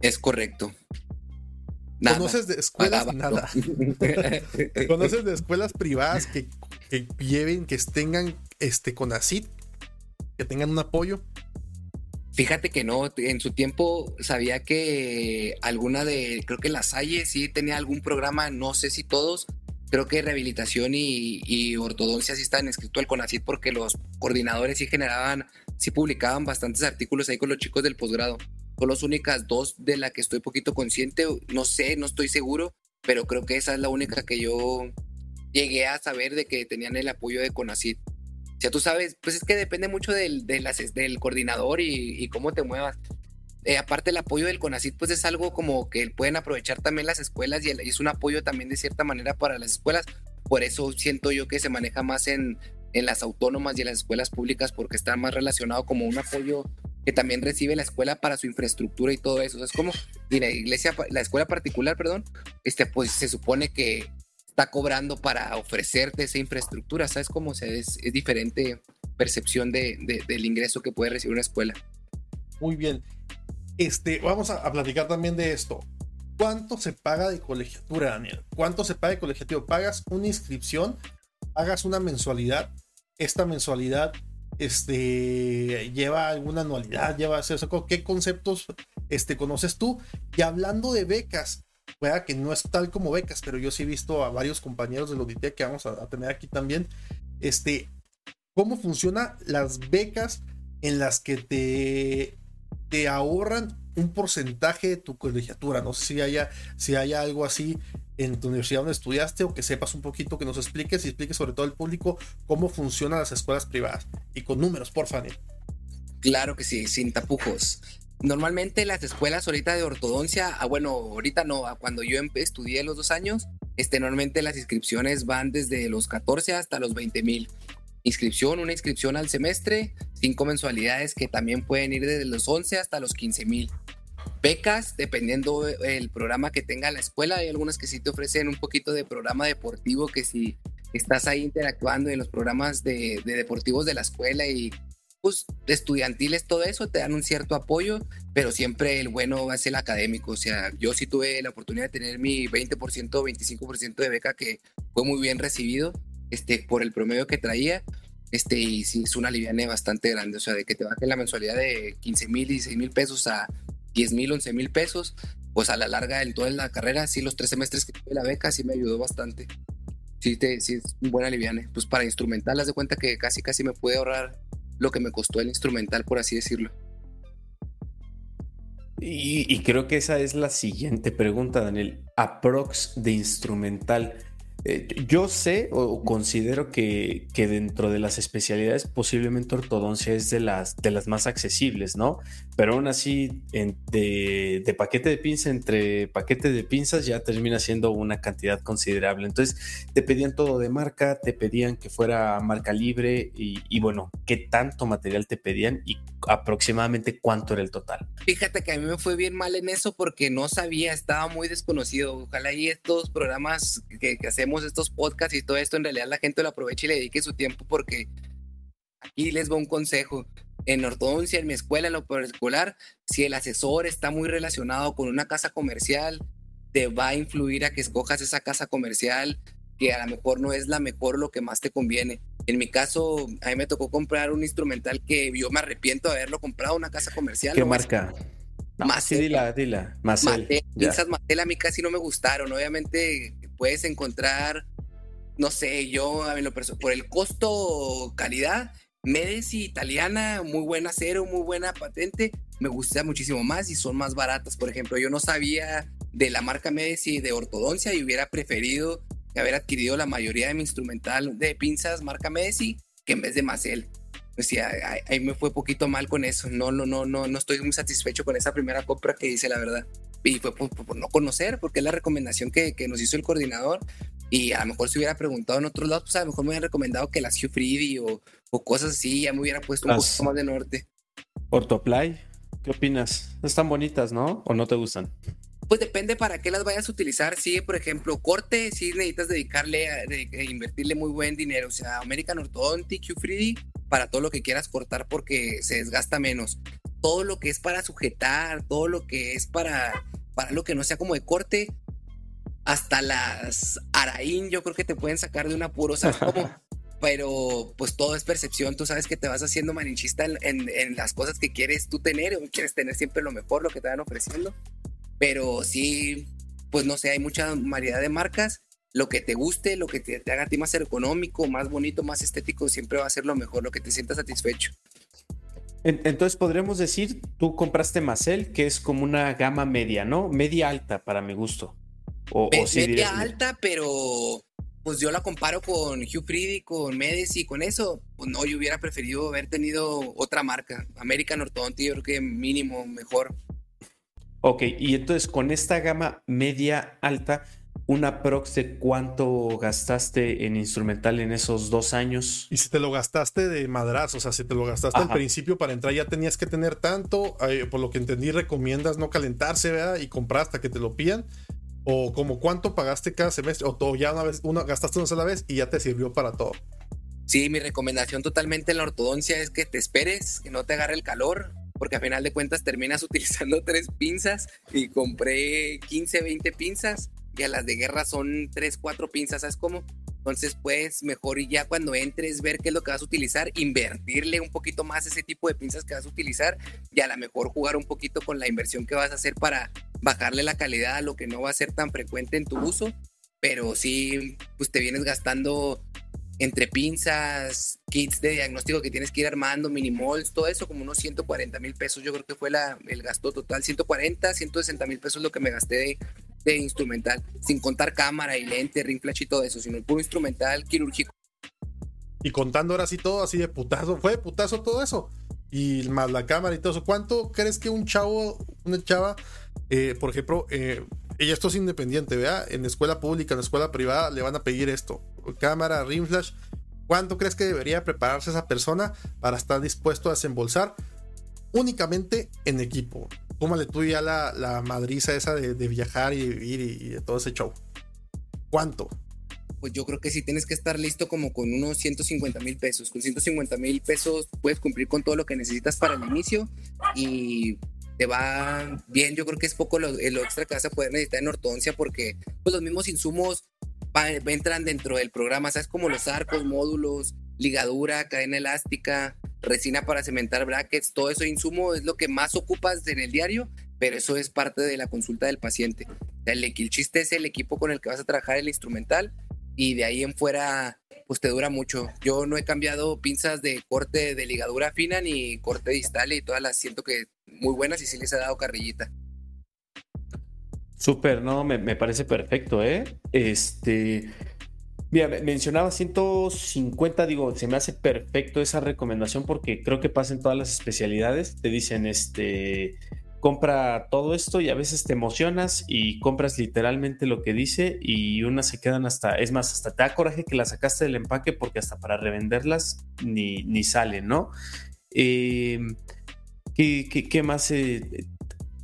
Es correcto. ¿Conoces de escuelas? Nada. ¿Conoces de escuelas privadas que, que lleven, que tengan este CONACIT que tengan un apoyo? Fíjate que no, en su tiempo sabía que alguna de, creo que la Salle sí tenía algún programa, no sé si todos, creo que rehabilitación y, ortodoncia sí estaban escritos al CONACID porque los coordinadores sí generaban, sí publicaban bastantes artículos ahí con los chicos del posgrado. Son las únicas dos de la que estoy poquito consciente, no sé, no estoy seguro, pero creo que esa es la única que yo llegué a saber de que tenían el apoyo de CONACID ya tú sabes, pues es que depende mucho del, del coordinador y, cómo te muevas. Eh, aparte el apoyo del CONACIT, pues es algo como que pueden aprovechar también las escuelas y, es un apoyo también de cierta manera para las escuelas. Por eso siento yo que se maneja más en, en las autónomas y en las escuelas públicas porque está más relacionado como un apoyo que también recibe la escuela para su infraestructura y todo eso. es como, y la iglesia, la escuela particular, perdón, este, pues se supone que está cobrando para ofrecerte esa infraestructura. ¿Sabes cómo? O es, diferente percepción de, del ingreso que puede recibir una escuela. Muy bien. Este, vamos a, platicar también de esto. ¿Cuánto se paga de colegiatura, Daniel? ¿Cuánto se paga de colegiatura? ¿Pagas una inscripción? ¿Pagas una mensualidad? Esta mensualidad este, lleva alguna anualidad, lleva eso, ¿qué conceptos este, conoces tú? Y hablando de becas, pueda que no es tal como becas, pero yo sí he visto a varios compañeros de auditoría que vamos a, tener aquí también, este, cómo funcionan las becas en las que te, te ahorran un porcentaje de tu colegiatura. No sé si haya, si haya algo así en tu universidad donde estudiaste o que sepas un poquito, que nos expliques y expliques sobre todo al público cómo funcionan las escuelas privadas. Y con números, por favor. Claro que sí, sin tapujos. Normalmente las escuelas ahorita de ortodoncia, ah, bueno, ahorita no, cuando yo estudié los dos años, este, normalmente las inscripciones van desde los 14 hasta los 20 mil. Inscripción, una inscripción al semestre, cinco mensualidades que también pueden ir desde los 11 hasta los 15 mil. Becas, dependiendo el programa que tenga la escuela, hay algunas que sí te ofrecen un poquito de programa deportivo que si estás ahí interactuando en los programas de, de deportivos de la escuela y pues, estudiantiles, todo eso, te dan un cierto apoyo, pero siempre el bueno va el académico. O sea, yo sí tuve la oportunidad de tener mi 20% o 25% de beca que fue muy bien recibido este, por el promedio que traía. Este, y sí, es una liviane bastante grande. O sea, de que te baje la mensualidad de 15 mil, 16 mil pesos a 10 mil, 11 mil pesos, pues a la larga, en toda la carrera, sí, los tres semestres que tuve la beca, sí me ayudó bastante. Sí, te, sí es un buen aliviane. Pues para instrumental, haz de cuenta que casi, casi me pude ahorrar lo que me costó el instrumental, por así decirlo. Y, creo que esa es la siguiente pregunta, Daniel. Aprox de instrumental. Eh, yo sé o considero que, que, dentro de las especialidades posiblemente ortodoncia es de las, de las más accesibles, ¿no? Pero aún así, de, paquete de pinza entre paquete de pinzas ya termina siendo una cantidad considerable. Entonces, te pedían todo de marca, te pedían que fuera marca libre y, bueno, ¿qué tanto material te pedían y aproximadamente cuánto era el total? Fíjate que a mí me fue bien mal en eso porque no sabía, estaba muy desconocido. Ojalá y estos programas que hacemos estos podcasts y todo esto, en realidad la gente lo aproveche y le dedique su tiempo porque aquí les va un consejo. En ortodoncia, en mi escuela, en lo particular, si el asesor está muy relacionado con una casa comercial, te va a influir a que escojas esa casa comercial que a lo mejor no es la mejor lo que más te conviene. En mi caso, a mí me tocó comprar un instrumental que yo me arrepiento de haberlo comprado, una casa comercial. ¿Qué marca? Más sí, dila, dila. Macel. Esas Macel a mí casi no me gustaron. Obviamente puedes encontrar, no sé, yo a mí lo por el costo calidad, Medici italiana, muy buena acero, muy buena patente, me gusta muchísimo más y son más baratas. Por ejemplo, yo no sabía de la marca Medici de ortodoncia y hubiera preferido haber adquirido la mayoría de mi instrumental de pinzas marca Medici que en vez de Macel. Pues sí, ahí, me fue poquito mal con eso. No, no, no, no, no estoy muy satisfecho con esa primera compra que hice, la verdad. Y fue por, no conocer, porque es la recomendación que, que, nos hizo el coordinador. Y a lo mejor si hubiera preguntado en otros lados, pues a lo mejor me hubieran recomendado que las Hugh Freedy o, o, cosas así, ya me hubiera puesto un poquito más de norte. Ortoplay, ¿qué opinas? Están bonitas, ¿no? ¿O no te gustan? Pues depende para qué las vayas a utilizar. Sí, por ejemplo, corte, sí necesitas dedicarle, a, invertirle muy buen dinero. O sea, American Orthodontic, Q Freedy, para todo lo que quieras cortar porque se desgasta menos. Todo lo que es para sujetar, todo lo que es para, para lo que no sea como de corte, hasta las Araín yo creo que te pueden sacar de un apuro, ¿sabes cómo? Pero pues todo es percepción, tú sabes que te vas haciendo marinchista en, en, las cosas que quieres tú tener, o quieres tener siempre lo mejor, lo que te van ofreciendo. Pero sí, pues no sé, hay mucha variedad de marcas lo que te guste, lo que te, haga a ti más económico, más bonito, más estético, siempre va a ser lo mejor, lo que te sienta satisfecho. Entonces podríamos decir, tú compraste Macel, que es como una gama media, ¿no? Media alta para mi gusto. O, media alta, pero pues yo la comparo con Hugh Freedy, con Medici, con eso. Pues no, yo hubiera preferido haber tenido otra marca. American Orthodontic, yo creo que mínimo mejor. Ok, y entonces con esta gama media alta, una prox de cuánto gastaste en instrumental en esos dos años. Y si te lo gastaste de madrazo, o sea, si te lo gastaste al principio para entrar ya tenías que tener tanto, eh, por lo que entendí recomiendas no calentarse, ¿verdad? Y comprar hasta que te lo pidan. O como cuánto pagaste cada semestre, o ya una vez, una, gastaste una sola vez y ya te sirvió para todo. Sí, mi recomendación totalmente en la ortodoncia es que te esperes, que no te agarre el calor, porque a final de cuentas terminas utilizando tres pinzas y compré 15, 20 pinzas a las de guerra son 3, 4 pinzas, ¿sabes cómo? Entonces, pues mejor y ya cuando entres, ver qué es lo que vas a utilizar, invertirle un poquito más ese tipo de pinzas que vas a utilizar y a lo mejor jugar un poquito con la inversión que vas a hacer para bajarle la calidad a lo que no va a ser tan frecuente en tu uso. Pero sí, pues te vienes gastando entre pinzas, kits de diagnóstico que tienes que ir armando, minimols, todo eso, como unos 140 mil pesos. Yo creo que fue la, el gasto total, 140, 160 mil pesos lo que me gasté de, instrumental, sin contar cámara y lente, ring flash y todo eso, sino el puro instrumental quirúrgico. Y contando ahora sí todo así de putazo, fue de putazo todo eso. Y más la cámara y todo eso. ¿Cuánto crees que un chavo, una chava, eh, por ejemplo, eh, y esto es independiente, vea, en escuela pública, en escuela privada, le van a pedir esto: cámara, ring flash. ¿Cuánto crees que debería prepararse esa persona para estar dispuesto a desembolsar únicamente en equipo? Tómale tú ya la, la madriza esa de, de viajar y vivir y, y de todo ese show. ¿Cuánto? pues yo creo que sí tienes que estar listo como con unos 150 mil pesos. Con 150 mil pesos puedes cumplir con todo lo que necesitas para el inicio y te va bien. Yo creo que es poco lo, lo extra que vas a poder necesitar en ortodoncia porque pues, los mismos insumos va, entran dentro del programa, ¿sabes? Como los arcos, módulos, ligadura, cadena elástica, resina para cementar brackets, todo eso insumo es lo que más ocupas en el diario, pero eso es parte de la consulta del paciente. El, el chiste es el equipo con el que vas a trabajar el instrumental y de ahí en fuera pues te dura mucho. Yo no he cambiado pinzas de corte de ligadura fina ni corte distal y todas las siento que muy buenas y sí les he dado carrillita. Súper, no, me, me, parece perfecto, ¿eh? Este, mira, mencionaba 150, digo, se me hace perfecto esa recomendación porque creo que pasa en todas las especialidades. Te dicen, este, compra todo esto y a veces te emocionas y compras literalmente lo que dice y unas se quedan hasta, es más, hasta te da coraje que las sacaste del empaque porque hasta para revenderlas ni, ni salen, ¿no? ¿qué, qué, qué, más? Eh,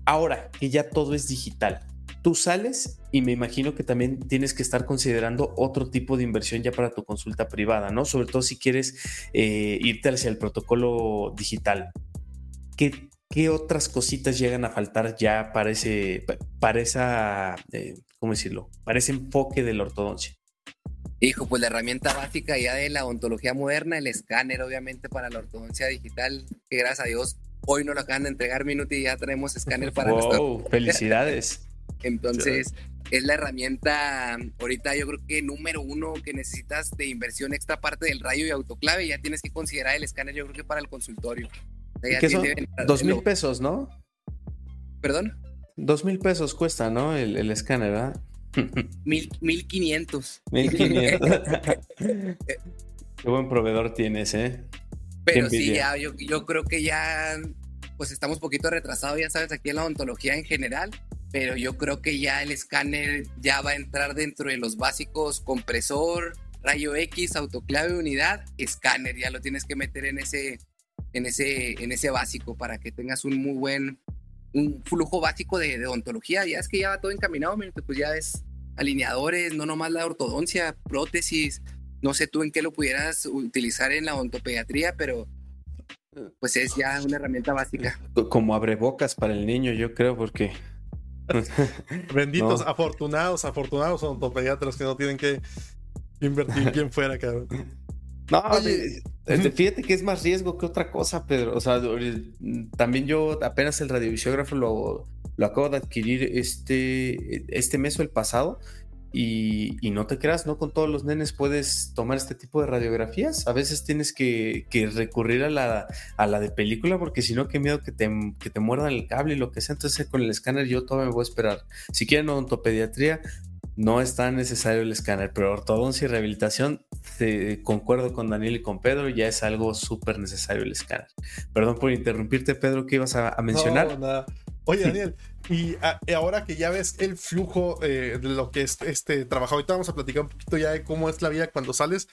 ahora que ya todo es digital, tú sales y me imagino que también tienes que estar considerando otro tipo de inversión ya para tu consulta privada, ¿no? Sobre todo si quieres eh, irte hacia el protocolo digital. ¿Qué, ¿qué otras cositas llegan a faltar ya para ese, para esa, eh, ¿cómo decirlo? Para ese enfoque de la ortodoncia? Hijo, pues la herramienta básica ya de la ontología moderna, el escáner, obviamente, para la ortodoncia digital, que gracias a Dios hoy no lo acaban de entregar Minuti y ya tenemos escáner para wow, felicidades. Entonces, es la herramienta ahorita yo creo que número uno que necesitas de inversión extra parte del rayo y autoclave, ya tienes que considerar el escáner yo creo que para el consultorio. ¿Qué son? Dos mil pesos, ¿no? ¿Perdón? Dos mil pesos cuesta, ¿no? El, el escáner, ¿verdad? Mil, mil quinientos. Mil quinientos. Qué buen proveedor tienes, ¿eh? Pero sí, ya, yo, yo creo que ya, pues estamos un poquito retrasados, ya sabes, aquí en la odontología en general, pero yo creo que ya el escáner ya va a entrar dentro de los básicos compresor, rayo X, autoclave, unidad, escáner, ya lo tienes que meter en ese, en ese, en ese básico para que tengas un muy buen un flujo básico de, odontología. Ya es que ya va todo encaminado, pues ya es alineadores, no nomás la ortodoncia, prótesis. No sé tú en qué lo pudieras utilizar en la odontopediatría, pero pues es ya una herramienta básica. Como abre bocas para el niño, yo creo, porque. Benditos, no. afortunados, afortunados odontopediatras que no tienen que invertir quien fuera, cabrón. No, Oye, fíjate que es más riesgo que otra cosa, Pedro. O sea, también yo apenas el radiovisiógrafo lo, lo acabo de adquirir este, este mes o el pasado. Y, y, no te creas, ¿no? Con todos los nenes puedes tomar este tipo de radiografías. A veces tienes que, que recurrir a la, a la de película porque si no, qué miedo que te, que te muerdan el cable y lo que sea. Entonces con el escáner yo todavía me voy a esperar. Si quieren odontopediatría, no es tan necesario el escáner, pero ortodoncia y rehabilitación, eh, concuerdo con Daniel y con Pedro, ya es algo súper necesario el escáner. Perdón por interrumpirte, Pedro, ¿qué ibas a, a mencionar? No. Oye, Daniel, y, a, y, ahora que ya ves el flujo eh, de lo que es este trabajo, ahorita vamos a platicar un poquito ya de cómo es la vida cuando sales,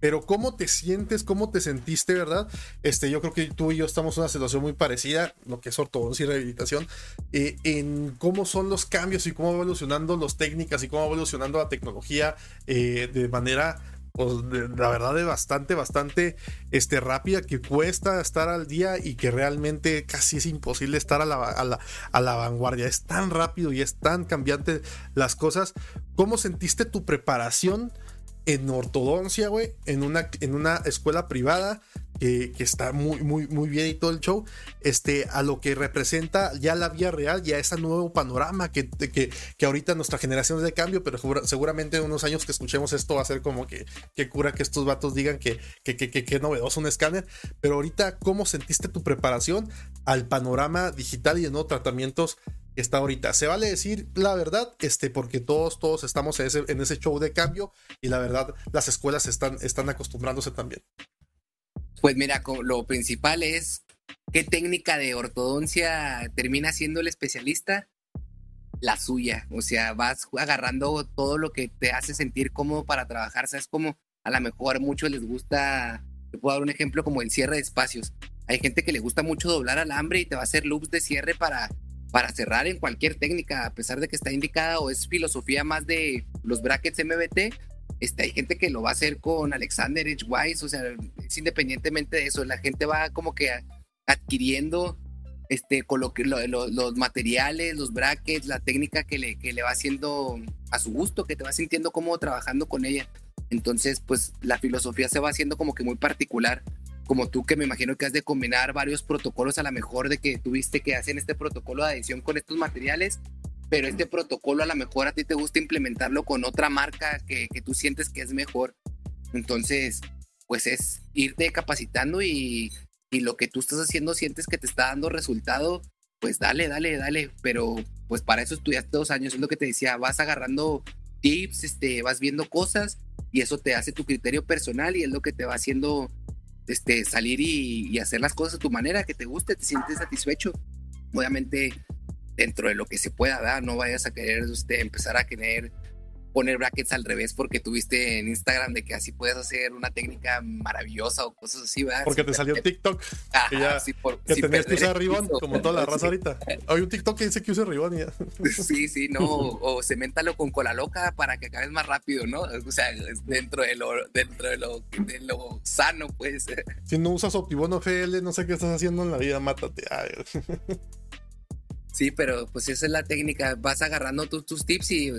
pero cómo te sientes, cómo te sentiste, ¿verdad? Este, yo creo que tú y yo estamos en una situación muy parecida, lo que es ortodoncia y rehabilitación, eh, en cómo son los cambios y cómo va evolucionando las técnicas y cómo va evolucionando la tecnología eh, de manera pues, la verdad de bastante, bastante este, rápida, que cuesta estar al día y que realmente casi es imposible estar a la, a, la, a la, vanguardia. Es tan rápido y es tan cambiante las cosas. ¿Cómo sentiste tu preparación en ortodoncia, güey? En una, en una escuela privada que, está muy, muy, muy bien y todo el show, este, a lo que representa ya la vía real, ya ese nuevo panorama que, que, que ahorita nuestra generación es de cambio, pero seguramente en unos años que escuchemos esto va a ser como que, que cura que estos vatos digan que, que, que, que, novedoso un escáner, pero ahorita, ¿cómo sentiste tu preparación al panorama digital y de nuevos tratamientos que está ahorita? Se vale decir la verdad, este, porque todos, todos estamos en ese, en ese show de cambio y la verdad, las escuelas están, están acostumbrándose también. Pues mira, lo principal es qué técnica de ortodoncia termina siendo el especialista. La suya, o sea, vas agarrando todo lo que te hace sentir cómodo para trabajar. Sabes como a lo mejor a muchos les gusta, te puedo dar un ejemplo como el cierre de espacios. Hay gente que le gusta mucho doblar alambre y te va a hacer loops de cierre para, para cerrar en cualquier técnica, a pesar de que está indicada o es filosofía más de los brackets MBT este, hay gente que lo va a hacer con Alexander H. Wise, o sea, es independientemente de eso, la gente va como que adquiriendo este, con lo los materiales, los brackets, la técnica que le, que le va haciendo a su gusto, que te va sintiendo cómodo trabajando con ella. Entonces, pues la filosofía se va haciendo como que muy particular, como tú que me imagino que has de combinar varios protocolos a la mejor de que tuviste que hacen este protocolo de adición con estos materiales pero este protocolo a lo mejor a ti te gusta implementarlo con otra marca que, que tú sientes que es mejor. Entonces, pues es irte capacitando y, y, lo que tú estás haciendo sientes que te está dando resultado, pues dale, dale, dale. Pero pues para eso estudiaste dos años, es lo que te decía, vas agarrando tips, este, vas viendo cosas y eso te hace tu criterio personal y es lo que te va haciendo este, salir y, y hacer las cosas a tu manera, que te guste, te sientes satisfecho. Obviamente dentro de lo que se pueda dar, no vayas a querer usted empezar a querer poner brackets al revés porque tuviste en Instagram de que así puedes hacer una técnica maravillosa o cosas así, ¿verdad? Porque te salió TikTok que, ya, que tenías que usar ribón, como toda la raza ahorita. Hay un TikTok que dice que use ribón y ya. Sí, sí, no, o cementalo con cola loca para que acabes más rápido, ¿no? O sea, dentro de lo, dentro de lo, de lo sano, pues. Si no usas Optibono FL, no sé qué estás haciendo en la vida, mátate. Ay. Sí, pero pues esa es la técnica. Vas agarrando tus tips y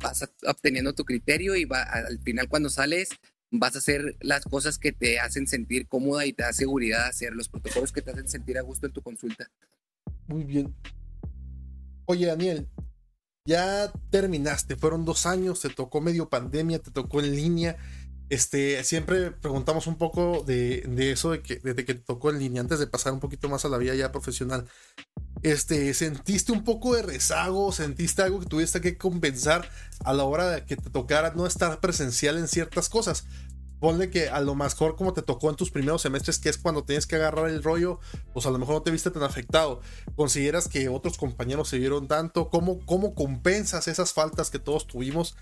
vas obteniendo tu criterio y va, al final cuando sales vas a hacer las cosas que te hacen sentir cómoda y te da seguridad hacer los protocolos que te hacen sentir a gusto en tu consulta. Muy bien. Oye, Daniel, ya terminaste, fueron dos años, te tocó medio pandemia, te tocó en línea. Este, siempre preguntamos un poco de, eso, de que, desde que te tocó en línea, antes de pasar un poquito más a la vida ya profesional este, sentiste un poco de rezago, sentiste algo que tuviste que compensar a la hora de que te tocara no estar presencial en ciertas cosas. Ponle que a lo mejor como te tocó en tus primeros semestres, que es cuando tienes que agarrar el rollo, pues a lo mejor no te viste tan afectado. ¿Consideras que otros compañeros se vieron tanto? ¿Cómo, cómo compensas esas faltas que todos tuvimos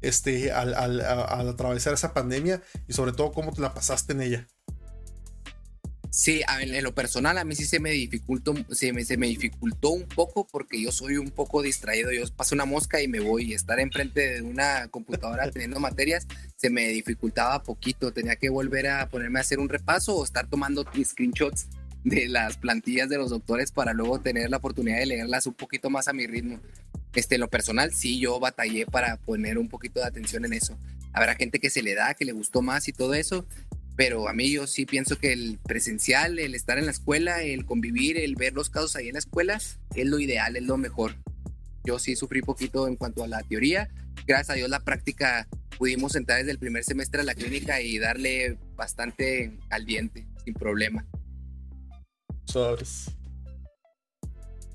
este, al, al atravesar esa pandemia? Y sobre todo, ¿cómo te la pasaste en ella? Sí, en lo personal a mí sí se me dificultó, se se me dificultó un poco porque yo soy un poco distraído. Yo paso una mosca y me voy. Estar enfrente de una computadora teniendo materias se me dificultaba poquito. Tenía que volver a ponerme a hacer un repaso o estar tomando screenshots de las plantillas de los doctores para luego tener la oportunidad de leerlas un poquito más a mi ritmo. Este, en lo personal, sí, yo batallé para poner un poquito de atención en eso. Habrá gente que se le da, que le gustó más y todo eso, pero a mí yo sí pienso que el presencial, el estar en la escuela, el convivir, el ver los casos ahí en la escuela, es lo ideal, es lo mejor. Yo sí sufrí poquito en cuanto a la teoría. Gracias a Dios la práctica pudimos entrar desde el primer semestre a la clínica y darle bastante al diente, sin problema.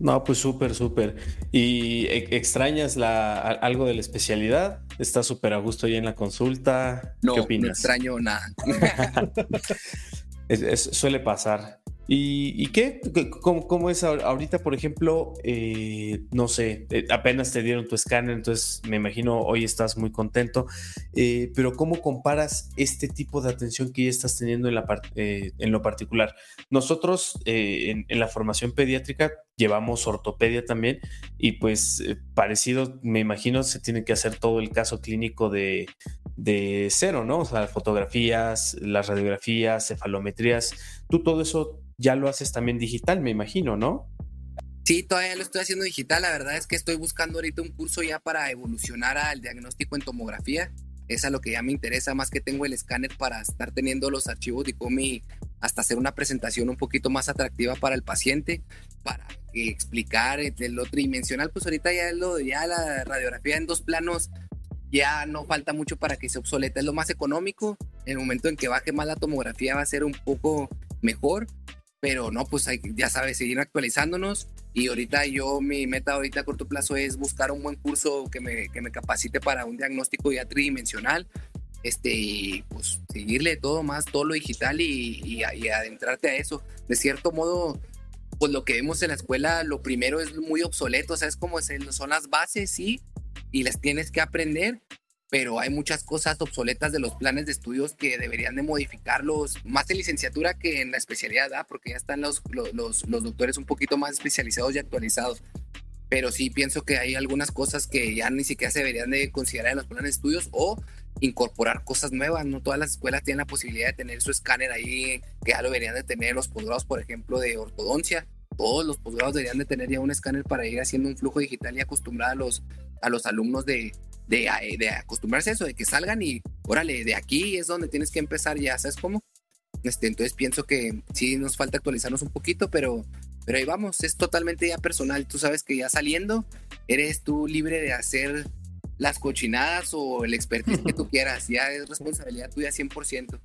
No, pues súper, súper. ¿Y extrañas la, algo de la especialidad? ¿Estás súper a gusto ahí en la consulta? No, ¿Qué opinas? no extraño nada. suele pasar. ¿Y, qué? ¿Cómo, es ahorita, por ejemplo? Eh, no sé, eh, apenas te dieron tu escáner, entonces me imagino hoy estás muy contento, eh, pero ¿cómo comparas este tipo de atención que ya estás teniendo en, la en lo particular? Nosotros en, la formación pediátrica llevamos ortopedia también y pues parecido, me imagino, se tiene que hacer todo el caso clínico de cero, ¿no? O sea, fotografías, las radiografías, cefalometrías, tú todo eso ya lo haces también digital, me imagino, ¿no? Sí, todavía lo estoy haciendo digital. La verdad es que estoy buscando ahorita un curso ya para evolucionar al diagnóstico en tomografía. Es a lo que ya me interesa, más que tengo el escáner para estar teniendo los archivos de ICOMI hasta hacer una presentación un poquito más atractiva para el paciente, para explicar el lo tridimensional, pues ahorita ya, lo, ya la radiografía en dos planos ya no falta mucho para que se obsoleta, es lo más económico, en el momento en que baje más la tomografía va a ser un poco mejor, pero no, pues hay, ya sabes, seguir actualizándonos y ahorita yo, mi meta ahorita a corto plazo es buscar un buen curso que me, que me capacite para un diagnóstico ya tridimensional, este, y pues seguirle todo más, todo lo digital y, y, y adentrarte a eso. De cierto modo, pues lo que vemos en la escuela, lo primero es muy obsoleto, o sea, es como son las bases, sí, y las tienes que aprender, pero hay muchas cosas obsoletas de los planes de estudios que deberían de modificarlos, más en licenciatura que en la especialidad, porque ya están los, los, los doctores un poquito más especializados y actualizados. Pero sí pienso que hay algunas cosas que ya ni siquiera se deberían de considerar en los planes de estudios o incorporar cosas nuevas. No todas las escuelas tienen la posibilidad de tener su escáner ahí, que ya lo deberían de tener los posgrados, por ejemplo, de ortodoncia. Todos los posgrados deberían de tener ya un escáner para ir haciendo un flujo digital y acostumbrar a los, a los alumnos de, de, de acostumbrarse a eso, de que salgan y, órale, de aquí es donde tienes que empezar ya, ¿sabes cómo? Este, entonces pienso que sí nos falta actualizarnos un poquito, pero, pero ahí vamos, es totalmente ya personal. Tú sabes que ya saliendo, eres tú libre de hacer las cochinadas o el expertise que tú quieras. Ya es responsabilidad tuya 100%.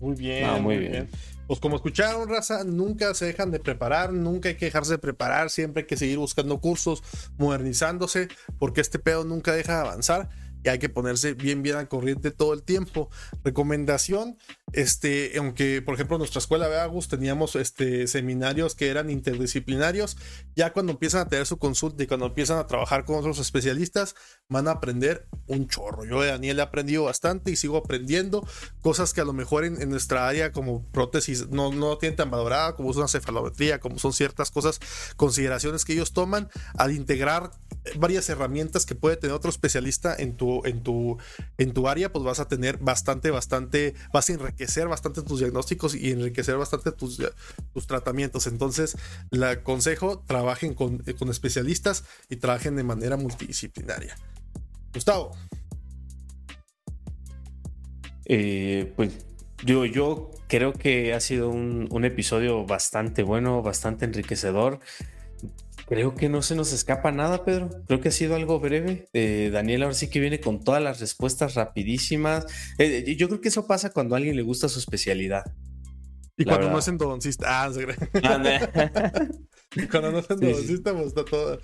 Muy bien. Muy, bien. Pues como escucharon, raza, nunca se dejan de preparar, nunca hay que dejarse de preparar, siempre hay que seguir buscando cursos, modernizándose, porque este pedo nunca deja de avanzar y hay que ponerse bien, bien al corriente todo el tiempo. Recomendación, este, aunque por ejemplo en nuestra escuela de Agus teníamos este, seminarios que eran interdisciplinarios, ya cuando empiezan a tener su consulta y cuando empiezan a trabajar con otros especialistas, van a aprender un chorro. Yo de Daniel he aprendido bastante y sigo aprendiendo cosas que a lo mejor en, nuestra área como prótesis no, no tienen tan valorada, como es una cefalometría, como son ciertas cosas, consideraciones que ellos toman al integrar varias herramientas que puede tener otro especialista en tu, en tu, en tu área, pues vas a tener bastante, bastante, vas a enriquecer bastante tus diagnósticos y enriquecer bastante tus, tus tratamientos. Entonces, le aconsejo, trabajen con, con especialistas y trabajen de manera multidisciplinaria. Gustavo. Eh, pues yo, yo creo que ha sido un, un episodio bastante bueno, bastante enriquecedor. Creo que no se nos escapa nada, Pedro. Creo que ha sido algo breve. Eh, Daniel ahora sí que viene con todas las respuestas rapidísimas. Eh, yo creo que eso pasa cuando a alguien le gusta su especialidad. Y cuando no es endodoncista. Ah, se cuando no es endodoncista, pues está todo.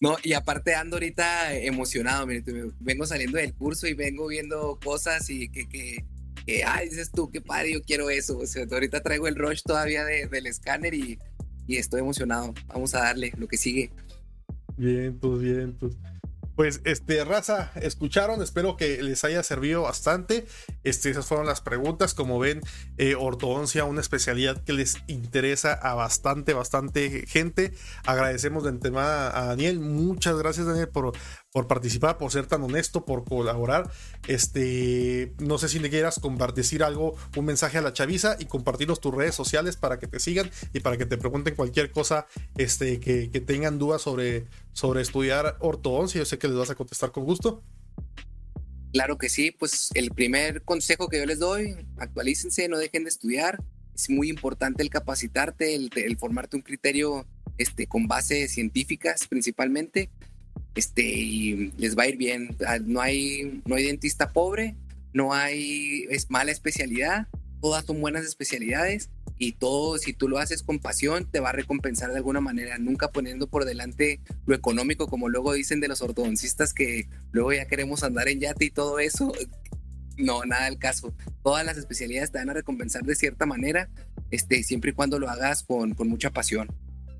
No, y aparte ando ahorita emocionado. vengo saliendo del curso y vengo viendo cosas y que, que, ay, dices tú, qué padre, yo quiero eso. O sea, ahorita traigo el rush todavía del escáner y y estoy emocionado. Vamos a darle lo que sigue. Bien, pues bien, pues. Pues, este, raza, escucharon, espero que les haya servido bastante. Este, esas fueron las preguntas. Como ven, eh, ortodoncia, una especialidad que les interesa a bastante, bastante gente. Agradecemos de antemano a Daniel. Muchas gracias, Daniel, por, por participar, por ser tan honesto, por colaborar. Este, no sé si le quieras compartir algo, un mensaje a la chaviza y compartirlos tus redes sociales para que te sigan y para que te pregunten cualquier cosa este, que, que tengan dudas sobre, sobre estudiar ortodoncia. Yo sé que les vas a contestar con gusto. Claro que sí, pues el primer consejo que yo les doy, actualícense, no dejen de estudiar. Es muy importante el capacitarte, el, el formarte un criterio este, con bases científicas principalmente, este, y les va a ir bien. Ah, no hay, no hay dentista pobre, no hay es mala especialidad, todas son buenas especialidades y todo, si tú lo haces con pasión, te va a recompensar de alguna manera, nunca poniendo por delante lo económico, como luego dicen de los ortodoncistas que luego ya queremos andar en yate y todo eso. No, nada del caso. Todas las especialidades te van a recompensar de cierta manera, este, siempre y cuando lo hagas con, con mucha pasión.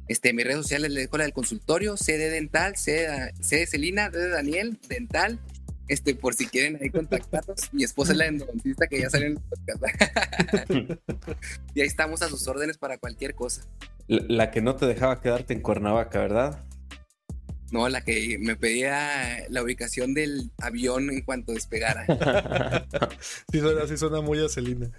Este, mis redes sociales les dejo la del consultorio, C de Dental, C de, Celina, Daniel, Dental, este, por si quieren ahí contactarnos. Mi esposa es la endodoncista que ya salió en el podcast. y ahí estamos a sus órdenes para cualquier cosa. La, que no te dejaba quedarte en Cuernavaca, ¿verdad? No, la que me pedía la ubicación del avión en cuanto despegara. sí, suena, sí suena muy a Celina.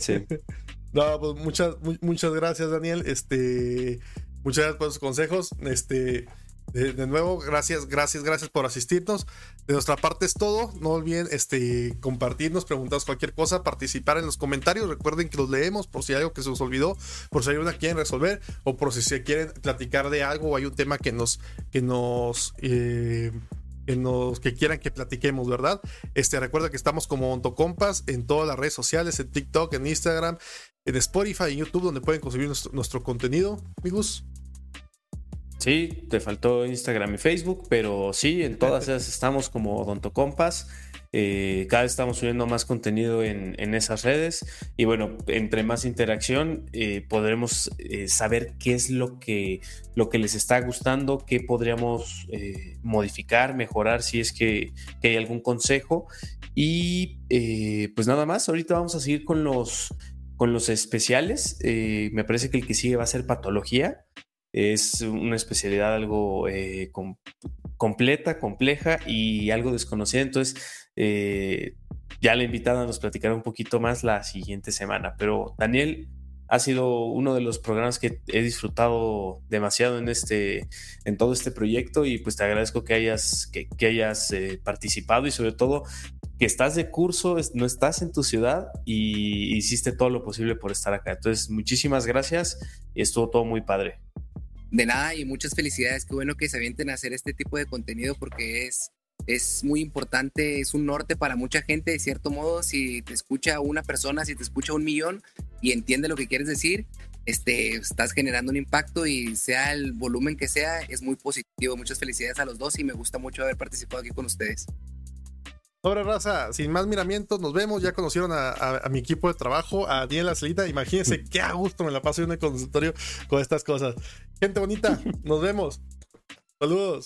Sí. no, pues muchas, muchas gracias, Daniel. Este, muchas gracias por sus consejos. Este, de, nuevo, gracias, gracias, gracias por asistirnos. De nuestra parte es todo. No olviden este, compartirnos, preguntarnos cualquier cosa, participar en los comentarios. Recuerden que los leemos por si hay algo que se nos olvidó, por si hay una que quieren resolver o por si se quieren platicar de algo o hay un tema que nos, que nos, eh, que que quieran que platiquemos, ¿verdad? Este, recuerda que estamos como Ontocompas en todas las redes sociales, en TikTok, en Instagram, en Spotify, en YouTube, donde pueden consumir nuestro, nuestro contenido, amigos. Sí, te faltó Instagram y Facebook, pero sí, en todas esas estamos como Odontocompas. Eh, cada vez estamos subiendo más contenido en, esas redes y bueno, entre más interacción eh, podremos eh, saber qué es lo que, lo que les está gustando, qué podríamos modificar, mejorar si es que, que, hay algún consejo. Y pues nada más, ahorita vamos a seguir con los, con los especiales. me parece que el que sigue va a ser patología es una especialidad algo eh, completa, compleja y algo desconocida. Entonces, eh, ya la invitada nos platicará un poquito más la siguiente semana. Pero Daniel, ha sido uno de los programas que he disfrutado demasiado en este en todo este proyecto y pues te agradezco que hayas que, hayas eh, participado y sobre todo que estás de curso no estás en tu ciudad y hiciste todo lo posible por estar acá entonces muchísimas gracias estuvo todo muy padre de nada y muchas felicidades. Qué bueno que se avienten a hacer este tipo de contenido porque es, es muy importante, es un norte para mucha gente, de cierto modo. Si te escucha una persona, si te escucha un millón y entiende lo que quieres decir, este, estás generando un impacto y sea el volumen que sea, es muy positivo. Muchas felicidades a los dos y me gusta mucho haber participado aquí con ustedes. Sobre raza, sin más miramientos, nos vemos. Ya conocieron a, mi equipo de trabajo, a Daniel Celita. Imagínense qué a gusto me la paso en el consultorio con estas cosas. Gente bonita, nos vemos. Saludos.